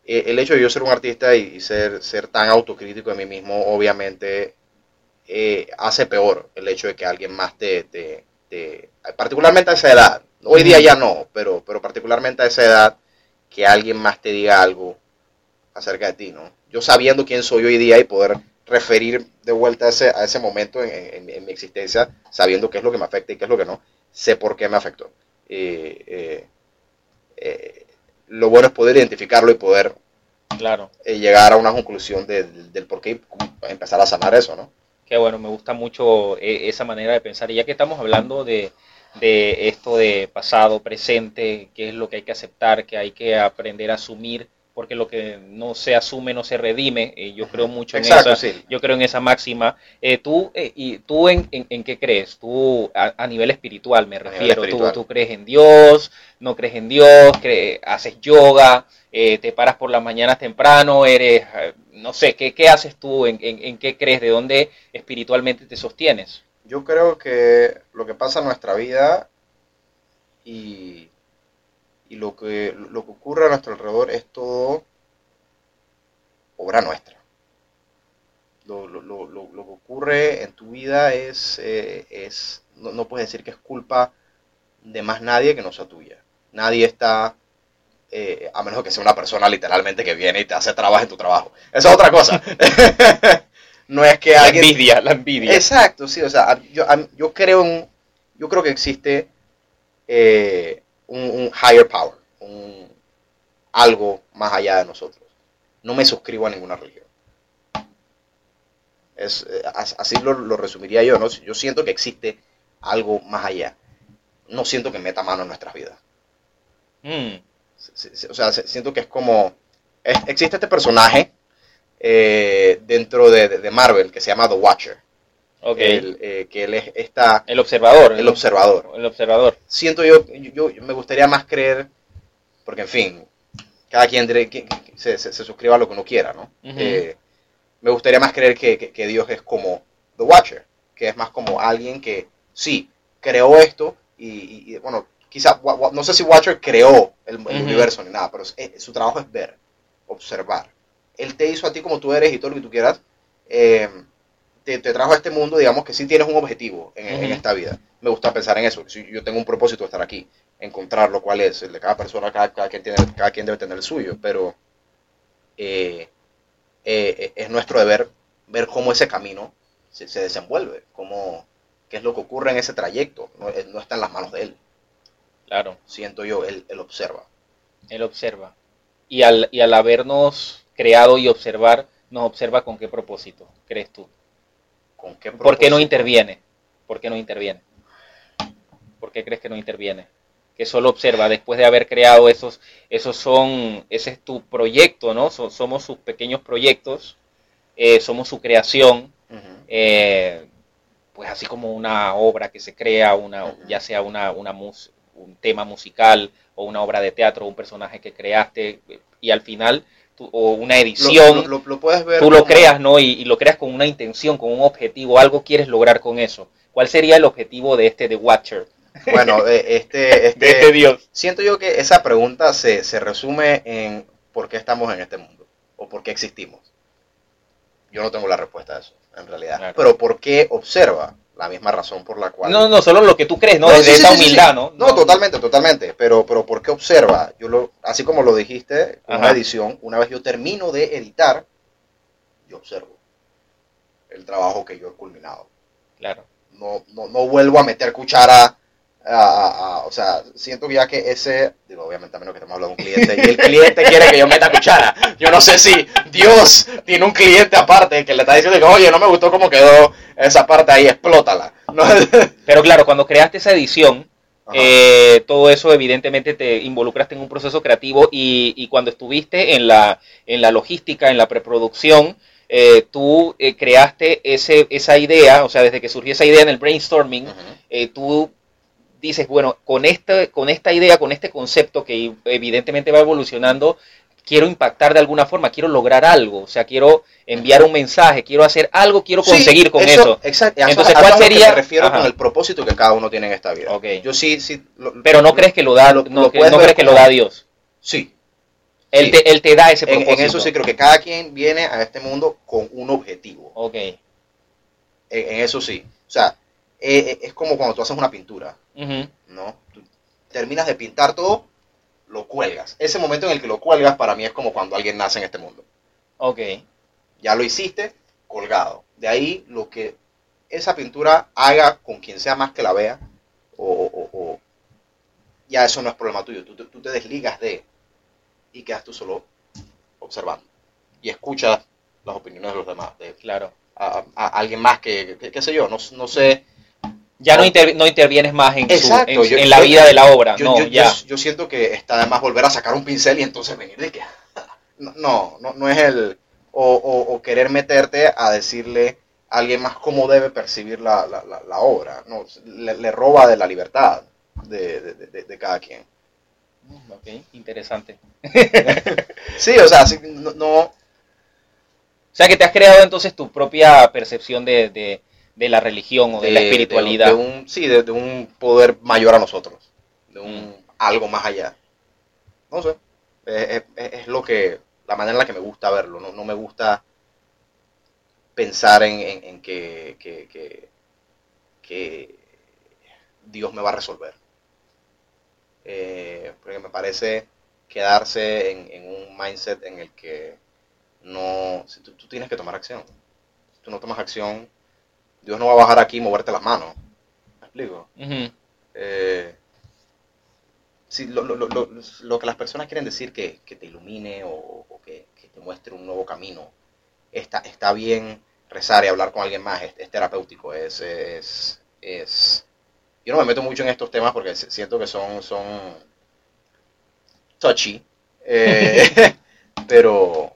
eh, el hecho de yo ser un artista y, y ser, ser tan autocrítico de mí mismo, obviamente eh, hace peor el hecho de que alguien más te, te- te- particularmente a esa edad, hoy día ya no, pero, pero particularmente a esa edad, que alguien más te diga algo acerca de ti, ¿no? Yo sabiendo quién soy hoy día y poder referir de vuelta a ese, a ese momento en, en- en mi existencia, sabiendo qué es lo que me afecta y qué es lo que no, sé por qué me afectó. Eh, eh, eh, lo bueno es poder identificarlo y poder Claro. eh, llegar a una conclusión de- del, del por qué y empezar a sanar eso, ¿no? Qué bueno, me gusta mucho esa manera de pensar. Y ya que estamos hablando de, de esto de pasado, presente, qué es lo que hay que aceptar, que hay que aprender a asumir, porque lo que no se asume no se redime. eh, yo creo mucho en esa, sí. yo creo en esa máxima. Eh, tú, eh, y tú en, en- en qué crees? Tú a, a nivel espiritual me refiero. Tú, espiritual. tú crees en Dios, no crees en Dios, cre- haces yoga, eh, te paras por las mañanas temprano, eres, no sé, ¿qué, qué haces tú? ¿En, en, en qué crees? ¿De dónde espiritualmente te sostienes? Yo creo que lo que pasa en nuestra vida y, lo, que, lo que ocurre a nuestro alrededor es todo obra nuestra. Lo, que ocurre en tu vida es, eh, es no, puedes decir que es culpa de más nadie que no sea tuya. Nadie está, eh, a menos que sea una persona literalmente que viene y te hace trabas en tu trabajo. Esa es otra cosa. <laughs> no es que La alguien... envidia, la envidia. Exacto, sí, o sea, yo, yo creo en, yo creo que existe eh, un, un higher power, un, algo más allá de nosotros. No me suscribo a ninguna religión. Es, eh, as- así lo, lo resumiría yo, ¿no? Yo siento que existe algo más allá. No siento que meta mano en nuestras vidas. Mm, O sea, se- siento que es como... es- existe este personaje eh, dentro de, de- Marvel que se llama The Watcher. El, eh, que él es esta, el observador. el observador. El observador. Siento yo, yo, yo me gustaría más creer, porque en fin, cada quien se, se- se suscriba a lo que uno quiera, ¿no? Eh, me gustaría más creer que, que- que Dios es como The Watcher, que es más como alguien que sí, creó esto y, y- y, bueno, quizá, wa- wa- no sé si Watcher creó el, universo ni nada, pero es- eh, su trabajo es ver, observar, Él te hizo a ti como tú eres y todo lo que tú quieras. eh, te, te trajo a este mundo, digamos que sí tienes un objetivo en, en esta vida. Me gusta pensar en eso. Si yo tengo un propósito de estar aquí, encontrarlo, cuál es. El de cada persona, cada, cada, quien, tiene, cada quien debe tener el suyo. Pero eh, eh, es nuestro deber ver cómo ese camino se, se desenvuelve, cómo, qué es lo que ocurre en ese trayecto. No, no está en las manos de él, Claro, siento yo, él, él observa. él observa. Y al, y al habernos creado y observar, nos observa con qué propósito, crees tú. ¿Con qué ¿Por qué no propósito? interviene? ¿Por qué no interviene? ¿Por qué crees que no interviene? Que solo observa después de haber creado esos, esos son, ese es tu proyecto, ¿no? So- somos sus pequeños proyectos, eh, somos su creación, eh, pues así como una obra que se crea, una, ya sea una, una mus- un tema musical o una obra de teatro, un personaje que creaste y al final, tú- o una edición, lo, lo- lo puedes ver tú lo creas, ¿no? Y, y lo creas con una intención, con un objetivo, algo quieres lograr con eso. ¿Cuál sería el objetivo de este The Watcher? <laughs> Bueno, este, <laughs> De este este, Dios. siento yo que esa pregunta se, se resume en por qué estamos en este mundo o por qué existimos. Yo no tengo la respuesta a eso, en realidad. Claro. Pero ¿por qué observa? La misma razón por la cual... No, no, solo lo que tú crees, ¿no? No, Desde sí, esa sí, humildad, sí. ¿no? No, totalmente, totalmente. Pero, pero ¿por qué observa? Yo lo, así como lo dijiste, con una edición, una vez yo termino de editar, yo observo el trabajo que yo he culminado. Claro. No, no, no vuelvo a meter cuchara. O sea, siento ya que ese, digo, obviamente a menos que estemos hablando de un cliente y el cliente quiere que yo meta cuchara. Yo no sé si Dios tiene un cliente aparte que le está diciendo que, oye, no me gustó cómo quedó esa parte ahí, explótala. <laughs> No, Pero claro, cuando creaste esa edición, eh, todo eso evidentemente te involucraste en un proceso creativo y, y cuando estuviste en la, en la logística, en la preproducción, eh, tú eh, creaste ese, esa idea, o sea, desde que surgió esa idea en el brainstorming, eh, tú dices, bueno, con, este, con esta idea, con este concepto que evidentemente va evolucionando, quiero impactar de alguna forma, quiero lograr algo, o sea, quiero enviar un mensaje, quiero hacer algo, quiero Sí, conseguir con eso. Exacto. Entonces, ¿cuál sería? Me refiero Ajá. con el propósito que cada uno tiene en esta vida. Ok. Yo sí, sí. lo- Pero no crees que lo da, Lo- no, no crees que lo da Dios. Sí. Él, Sí. te, él te da ese propósito. en eso sí creo que cada quien viene a este mundo con un objetivo. Ok. En, en eso sí. O sea, eh, eh, es como cuando tú haces una pintura, ¿no? Tú terminas de pintar todo, lo cuelgas. Ese momento en el que lo cuelgas para mí es como cuando alguien nace en este mundo. Ok. Ya lo hiciste, colgado. De ahí lo que esa pintura haga con quien sea más que la vea, o, o- o- ya eso no es problema tuyo. Tú, te- tú te desligas de y quedas tú solo observando. Y escuchas las opiniones de los demás, de Claro. a, a- alguien más que, que- qué sé yo, no, no sé. Ya no, No. inter- no intervienes más en, su- en, yo- en la yo- vida de la obra. Yo, no, yo- ya. yo- siento que está de más volver a sacar un pincel y entonces venir de que... <laughs> No, no, no es el... O, o- o querer meterte a decirle a alguien más cómo debe percibir la, la- la- la obra. No, le, le roba de la libertad de, de- de- de cada quien. Mm, Ok, interesante. <laughs> Sí, o sea, sí, no, no- O sea que te has creado entonces tu propia percepción de, de- la religión o de, la espiritualidad. de un, sí, de, de un poder mayor a nosotros, de un Mm. algo más allá. No sé, es, es- es lo que, la manera en la que me gusta verlo, no, no me gusta pensar en, en- en que, que, que- que Dios me va a resolver. Eh, porque me parece quedarse en, en un mindset en el que no, si tú, tú tienes que tomar acción. Si tú no tomas acción, Dios no va a bajar aquí y moverte las manos. ¿Me explico? Eh, sí, lo, lo- lo- lo- lo que las personas quieren decir que, que te ilumine o, o que, que te muestre un nuevo camino, está, está bien rezar y hablar con alguien más, es, es terapéutico, es, es, es... Yo no me meto mucho en estos temas porque si- siento que son, son touchy, eh, <laughs> <laughs> pero,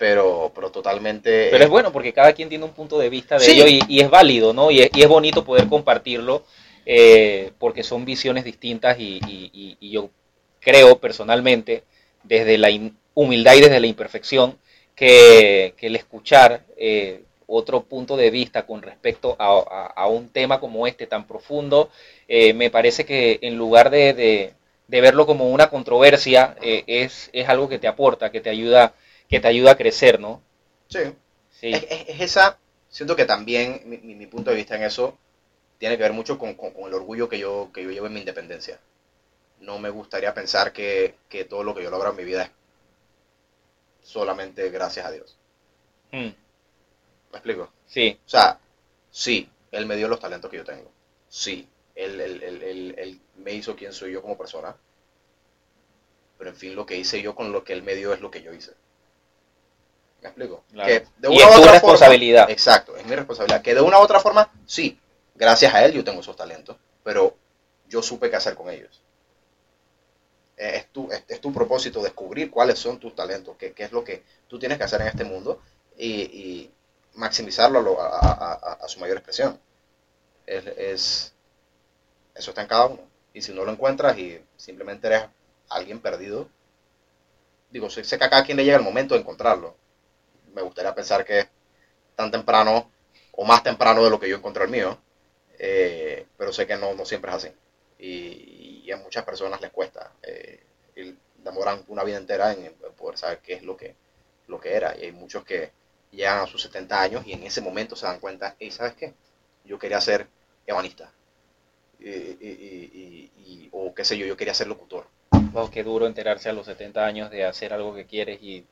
pero, pero totalmente... Pero es bueno porque cada quien tiene un punto de vista de Sí. ello y, y es válido, ¿no? Y es, y es bonito poder compartirlo eh, porque son visiones distintas y, y- yo creo personalmente, desde la humildad y desde la imperfección, que, que el escuchar eh, otro punto de vista con respecto a, a- a un tema como este tan profundo, eh, me parece que en lugar de, de- de verlo como una controversia, eh, es, es algo que te aporta, que te ayuda que te ayuda a crecer, ¿no? Sí. Sí. Es, es- es esa, siento que también mi, mi- mi punto de vista en eso tiene que ver mucho con, con- con el orgullo que yo, que yo llevo en mi independencia. No me gustaría pensar que, que todo lo que yo logro en mi vida es solamente gracias a Dios. Mm, ¿Me explico? sí, O sea, sí, Él me dio los talentos que yo tengo. Sí, Él, él- él- él- él me hizo quien soy yo como persona. Pero en fin, lo que hice yo con lo que Él me dio es lo que yo hice. ¿Me explico? Claro. Que de Y una es u tu otra responsabilidad. forma- exacto, es mi responsabilidad. Que de una u otra forma, sí, gracias a Él yo tengo esos talentos. Pero yo supe qué hacer con ellos. Eh, Es tu, es, es tu propósito descubrir cuáles son tus talentos, qué, qué es lo que tú tienes que hacer en este mundo y, y maximizarlo a, lo- a- a- a- a su mayor expresión. Es, es- eso está en cada uno. Y si no lo encuentras y simplemente eres alguien perdido, digo, sé, sé que a cada quien le llega el momento de encontrarlo. Me gustaría pensar que es tan temprano o más temprano de lo que yo encontré el mío, eh, pero sé que no, no siempre es así. Y, y a muchas personas les cuesta. eh, y demoran una vida entera en, poder saber qué es lo que, lo que era. Y hay muchos que llegan a sus 70 años y en ese momento se dan cuenta, y ¿sabes qué? Yo quería ser ebanista. Y, y- o qué sé yo, yo quería ser locutor. Qué duro enterarse a los 70 años de hacer algo que quieres y,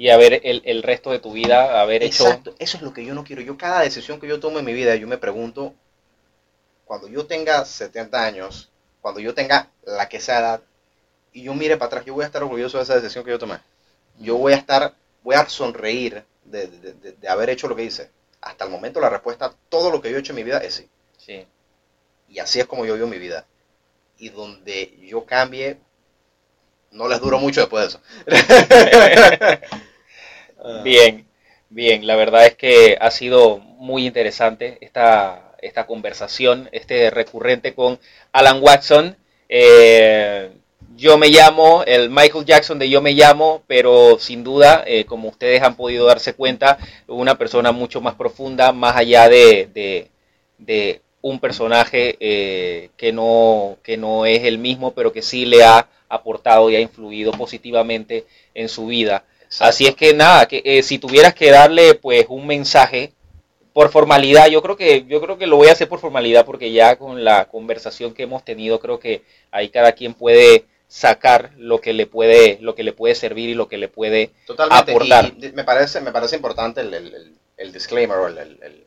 y haber el, el resto de tu vida, haber hecho... Exacto, eso es lo que yo no quiero. Yo cada decisión que yo tomo en mi vida, yo me pregunto, cuando yo tenga 70 años, cuando yo tenga la que sea edad, y yo mire para atrás, yo voy a estar orgulloso de esa decisión que yo tomé. Yo voy a estar, voy a sonreír de, de- de- de haber hecho lo que hice. Hasta el momento la respuesta a todo lo que yo he hecho en mi vida es sí. Sí. Y así es como yo vivo mi vida. Y donde yo cambie, no les duro mucho después de eso. <laughs> Bien, bien. La verdad es que ha sido muy interesante esta, esta conversación, este recurrente con Alan Watson. Eh, yo me llamo, el Michael Jackson de Yo me llamo, pero sin duda, eh, como ustedes han podido darse cuenta, una persona mucho más profunda, más allá de, de- de un personaje eh, que, no, que no es el mismo, pero que sí le ha aportado y ha influido positivamente en su vida. Así es que nada, que eh, si tuvieras que darle pues un mensaje por formalidad, yo creo que yo creo que lo voy a hacer por formalidad porque ya con la conversación que hemos tenido creo que ahí cada quien puede sacar lo que le puede lo que le puede servir y lo que le puede Totalmente. aportar. Y, y me parece, me parece importante el, el- el- disclaimer el- el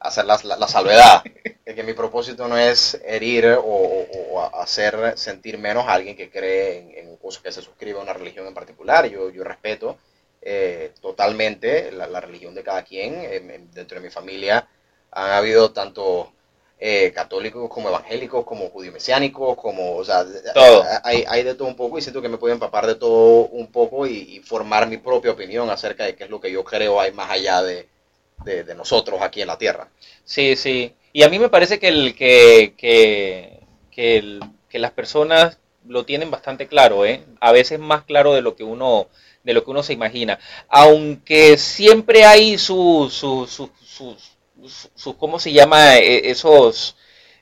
hacer la, la- la salvedad. de que mi propósito no es herir o, o- o hacer sentir menos a alguien que cree en, en cosas que se suscribe a una religión en particular. Yo, yo respeto eh, totalmente la, la religión de cada quien. En- en- dentro de mi familia han habido tanto eh, católicos como evangélicos, como judío mesiánicos, como, o sea, Todo. hay, hay de todo un poco y siento que me puedo empapar de todo un poco y, y formar mi propia opinión acerca de qué es lo que yo creo hay más allá de, de- nosotros aquí en la tierra. Sí, sí. Y a mí me parece que el que que, que, que las personas lo tienen bastante claro, ¿eh? A veces más claro de lo que uno de lo que uno se imagina. Aunque siempre hay sus su, su, sus- sus- sus- ¿cómo se llama? E- Esos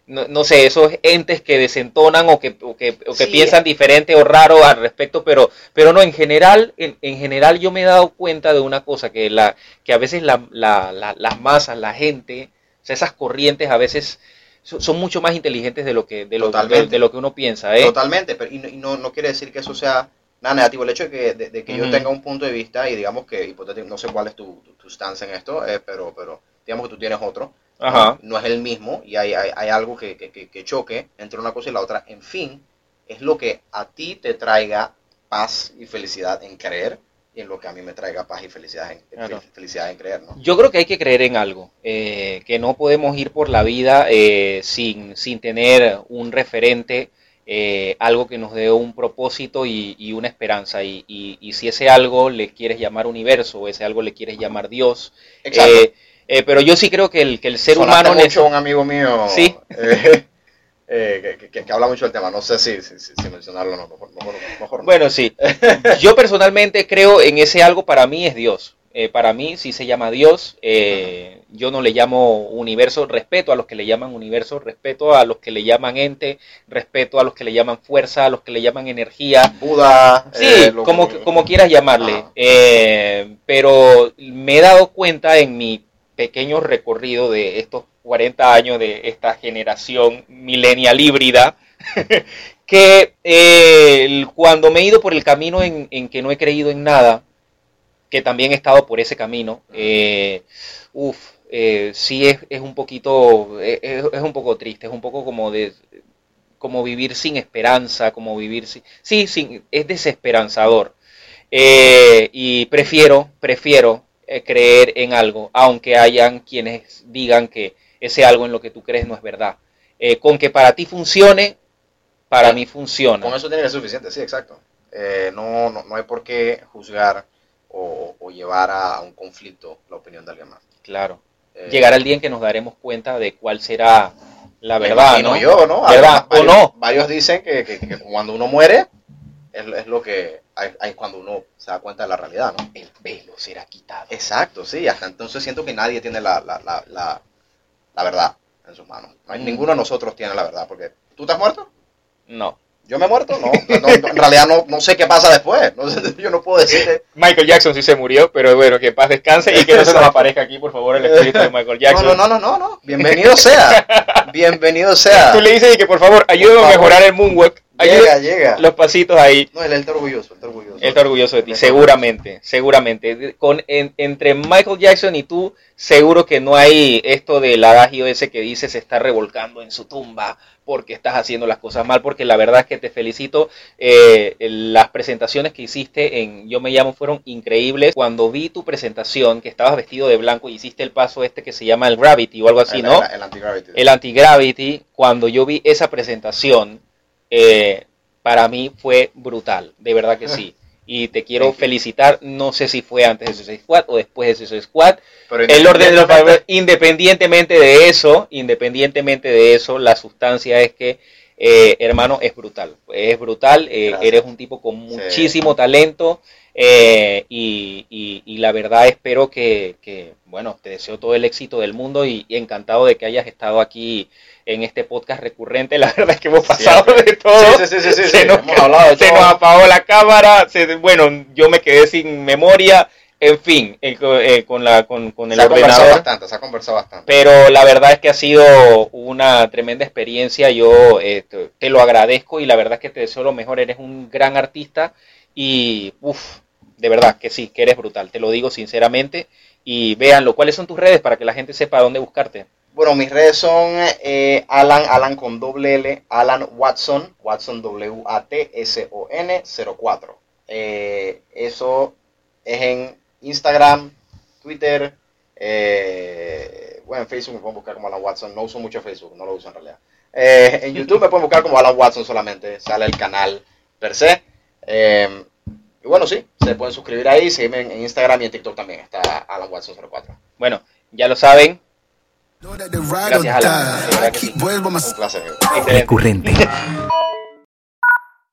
no, no sé, esos entes que desentonan o que, o que, o que Sí. piensan diferente o raro al respecto, pero, pero no, en general, en, en general yo me he dado cuenta de una cosa, que, la, que a veces la, la- la- las masas, la gente, o sea, esas corrientes a veces son, son mucho más inteligentes de lo que, de lo, de, Totalmente. de lo que uno piensa, ¿eh? Totalmente, pero y, no, y no, no quiere decir que eso sea nada negativo. El hecho de que, de, de que yo tenga un punto de vista y digamos que, hipotético, no sé cuál es tu, tu, tu stance en esto, eh, pero, pero digamos que tú tienes otro, Ajá. no es el mismo y hay, hay, hay algo que, que, que- que choque entre una cosa y la otra. En fin, es lo que a ti te traiga paz y felicidad en creer y en lo que a mí me traiga paz y felicidad en, Claro. felicidad en creer, ¿no? Yo creo que hay que creer en algo, eh, que no podemos ir por la vida eh, sin, sin tener un referente, eh, algo que nos dé un propósito y, y una esperanza. Y, y- y si ese algo le quieres llamar universo, o ese algo le quieres llamar Dios. Eh, pero yo sí creo que el, que el ser Sonaste humano... mucho un amigo mío Sí. eh, <laughs> eh, que, que- que habla mucho del tema. No sé si, si, mencionarlo o no. Mejor, mejor, mejor no. Bueno, sí. <laughs> Yo personalmente creo en ese algo para mí es Dios. para mí sí se llama Dios. Yo no le llamo universo, respeto a los que le llaman universo, respeto a los que le llaman ente, respeto a los que le llaman fuerza, a los que le llaman energía. Buda. Sí, lo como, como quieras llamarle. Pero me he dado cuenta en mi pequeño recorrido de estos 40 años de esta generación millennial híbrida, <laughs> que eh, cuando me he ido por el camino en, en que no he creído en nada, que también he estado por ese camino, eh, uf, eh, sí es, es un poquito, eh, es, es un poco triste, es un poco como de como vivir sin esperanza, como vivir sin... Sí, sin, es desesperanzador. Y prefiero, prefiero eh, creer en algo, aunque hayan quienes digan que ese algo en lo que tú crees no es verdad. Eh, con que para ti funcione, para mí funciona. Con eso tiene que ser suficiente, sí, exacto. Eh, no, no, no hay por qué juzgar o, o llevar a un conflicto la opinión de alguien más. Claro. Eh, Llegará el día en que nos daremos cuenta de cuál será la verdad, ¿no? yo, ¿no? ¿Verdad? Varios- ¿O no? Varios dicen que, que- que cuando uno muere es, es lo que hay, hay cuando uno se da cuenta de la realidad, ¿no? El velo será quitado. Exacto, sí. Hasta entonces siento que nadie tiene la, la, la, la, la verdad en sus manos. No hay- Mm. Ninguno de nosotros tiene la verdad. Porque tú te has muerto. No. Yo me he muerto, no. No, no, en realidad no, no sé qué pasa después. No sé, <laughs> yo no puedo decirte. Michael Jackson sí se murió, pero bueno, que paz descanse y que no se nos aparezca aquí, por favor, el espíritu de Michael Jackson. no, no, no, no, no. Bienvenido sea. Bienvenido sea. Tú le dices que por favor ayúdame a mejorar el moonwalk. Llega, Ayuda llega. los pasitos ahí. No, él, él está orgulloso, él está orgulloso. Él está orgulloso de ti, seguramente, seguramente. Con, en- entre Michael Jackson y tú, seguro que no hay esto del adagio ese que dice se está revolcando en su tumba porque estás haciendo las cosas mal, porque la verdad es que te felicito. eh, las presentaciones que hiciste en Yo Me Llamo fueron increíbles. Cuando vi tu presentación, que estabas vestido de blanco y hiciste el paso este que se llama el Gravity o algo así, El- ¿no? El, el anti-gravity. el anti-gravity, cuando yo vi esa presentación, eh, para mí fue brutal, de verdad que sí. <laughs> Y te quiero felicitar, no sé si fue antes de Suicide Squad o después de Suicide Squad. Pero El orden de los independientemente- de eso, independientemente de eso, la sustancia es que, eh, hermano, es brutal. Es brutal, eh, eres un tipo con muchísimo talento. Eh, y, y- y la verdad espero que, que, bueno, te deseo todo el éxito del mundo y, y encantado de que hayas estado aquí en este podcast recurrente. La verdad es que hemos pasado Siempre. de todo. Sí, sí, se nos, de se todo. nos apagó la cámara. se- bueno, yo me quedé sin memoria. En fin, eh, eh, con, la, con, con el se ha conversado bastante, se ha conversado bastante. Pero la verdad es que ha sido una tremenda experiencia. Yo eh, te, te lo agradezco y la verdad es que te deseo lo mejor. Eres un gran artista y, uff, de verdad que sí, que eres brutal. Te lo digo sinceramente. Y véanlo. ¿Cuáles son tus redes para que la gente sepa dónde buscarte? Bueno, mis redes son eh, Alan, Alan con doble L, Alan Watson, Watson W-A-T-S-O-N 04. Eh, eso es en Instagram, Twitter, eh, bueno, en Facebook me pueden buscar como Alan Watson, no uso mucho Facebook, no lo uso en realidad. Eh, en YouTube me pueden buscar como Alan Watson solamente, sale el canal per se. Y bueno, sí, se pueden suscribir ahí, seguirme en en Instagram y en TikTok también, está Alan Watson 04. Bueno, ya lo saben. Gracias, Alan. sí. my Un placer. Excelente. Recurrente. <laughs>